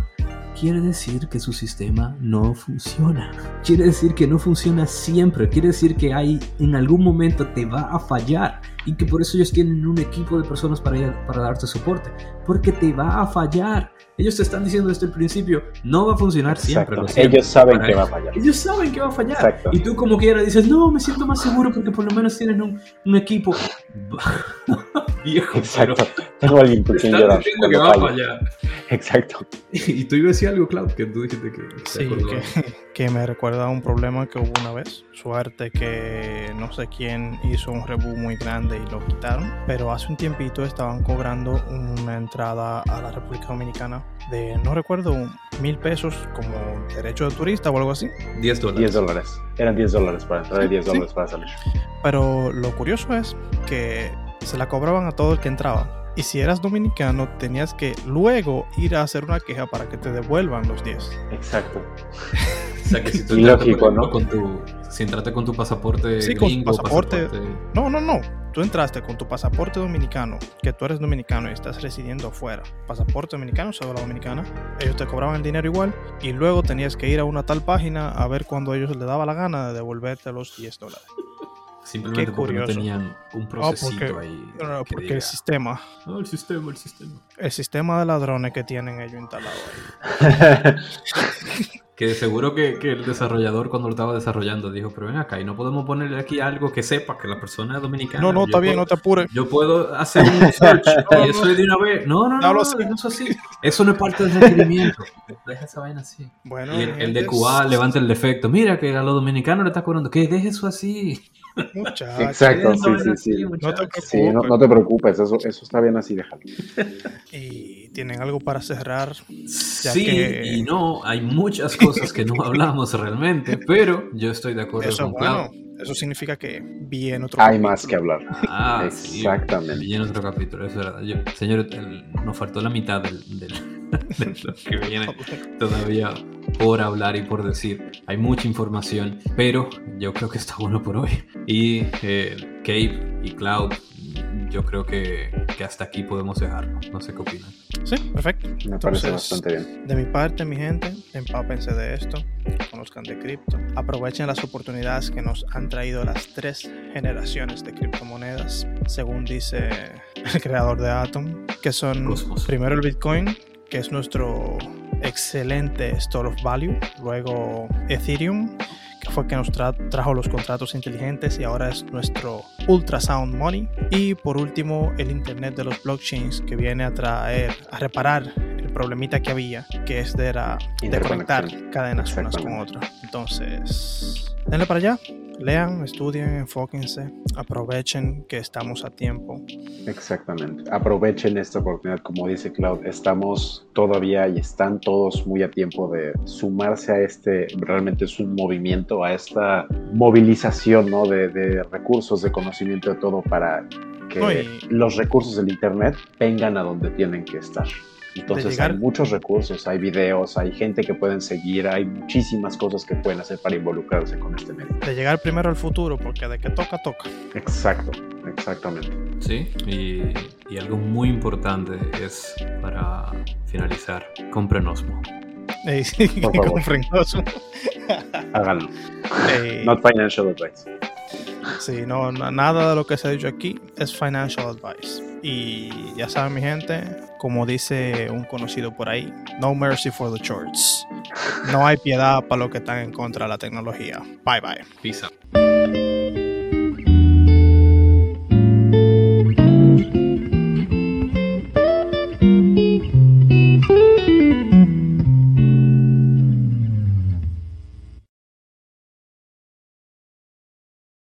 quiere decir que su sistema no funciona. Quiere decir que no funciona siempre. Quiere decir que hay en algún momento te va a fallar y que por eso ellos tienen un equipo de personas para, para darte soporte. Porque te va a fallar. Ellos te están diciendo desde el principio, no va a funcionar siempre. ellos saben que va a fallar. Ellos saben que va a fallar. Y tú como quiera dices, no, me siento más seguro porque por lo menos tienen un, un equipo [laughs] viejo. Exacto. Tengo alguien por quien llorar. que va a fallar. Exacto. [laughs] Y tú ibas a decir algo, Cloud, que tú dijiste que... Sí, que, [laughs] que, me recuerda a un problema que hubo una vez. Suerte que no sé quién hizo un reboot muy grande y lo quitaron. Pero hace un tiempito estaban cobrando una entrada a la República Dominicana de, no recuerdo, mil pesos como derecho de turista o algo así. 10 dólares. 10 dólares. Eran 10 dólares para entrar y 10 dólares para salir. Pero lo curioso es que se la cobraban a todo el que entraba. Y si eras dominicano, tenías que luego ir a hacer una queja para que te devuelvan los 10. Exacto. o sea que si tú [laughs] ¿no? Con tu, si entraste con tu pasaporte sí, con tu pasaporte, No, no, no. Tú entraste con tu pasaporte dominicano, que tú eres dominicano y estás residiendo afuera. Pasaporte dominicano, cédula dominicana. Ellos te cobraban el dinero igual y luego tenías que ir a una tal página a ver cuando ellos les daba la gana de devolverte los 10 dólares. Simplemente porque no tenían un procesito ahí. No, no, porque el sistema. No, el sistema, el sistema. El sistema de ladrones que tienen ellos instalado ahí. [laughs] que seguro que, que, el desarrollador cuando lo estaba desarrollando dijo, pero ven acá, y no podemos ponerle aquí algo que sepa que la persona es dominicana. No, no, está bien, no te apures. Yo puedo hacer un search [laughs] y eso es de una vez. No, no, no, no, eso es así. Eso no es parte del requerimiento. Deja esa vaina así. Bueno, y el, de QA levanta el defecto. Mira que a los dominicanos le está cobrando. Que deje eso así. Exacto, sí, sí, sí. No te preocupes. Sí, no, te preocupes, eso, eso está bien así, déjalo. [laughs] Y tienen algo para cerrar. sí y no, hay muchas cosas que no [laughs] hablamos realmente, pero yo estoy de acuerdo con Clau. Eso significa que viene otro Hay más que hablar. Ah, [laughs] Exactamente. Sí, viene otro capítulo, eso es verdad. señor, nos faltó la mitad del, del, de lo que viene [laughs] todavía por hablar y por decir. Hay mucha información, pero yo creo que está bueno por hoy. Y eh, Cave y Cloud, yo creo que, que, hasta aquí podemos dejarlo. No sé qué opinan. Sí, perfecto. Me parece bastante bien. De mi parte, mi gente, empápense de esto, conozcan de cripto, aprovechen las oportunidades que nos han traído las tres generaciones de criptomonedas, según dice el creador de Atom, que son primero el Bitcoin, que es nuestro excelente store of value. Luego Ethereum, que fue que nos trajo los contratos inteligentes y ahora es nuestro ultrasound money. Y por último, el Internet de los blockchains, que viene a traer, a reparar el problemita que había, que es de, de conectar cadenas unas con otras. Entonces, denle para allá lean, estudien, enfóquense, aprovechen que estamos a tiempo. Exactamente, aprovechen esta oportunidad, como dice Cloud, estamos todavía y están todos muy a tiempo de sumarse a este, realmente es un movimiento, a esta movilización ¿no? de, de recursos, de conocimiento de todo para que los recursos del Internet vengan a donde tienen que estar. Entonces hay muchos recursos, hay videos, hay gente que pueden seguir, hay muchísimas cosas que pueden hacer para involucrarse con este medio. De llegar primero al futuro, porque de que toca, toca. Exacto, exactamente. Sí, y, y algo muy importante es para finalizar, compren Osmo. sí, [laughs] compren Osmo. Háganlo. [laughs] Not financial advice. Sí, no, nada de lo que se ha dicho aquí es financial advice. Y ya saben, mi gente, como dice un conocido por ahí, no mercy for the shorts. No hay piedad para los que están en contra de la tecnología. Bye bye. Peace out.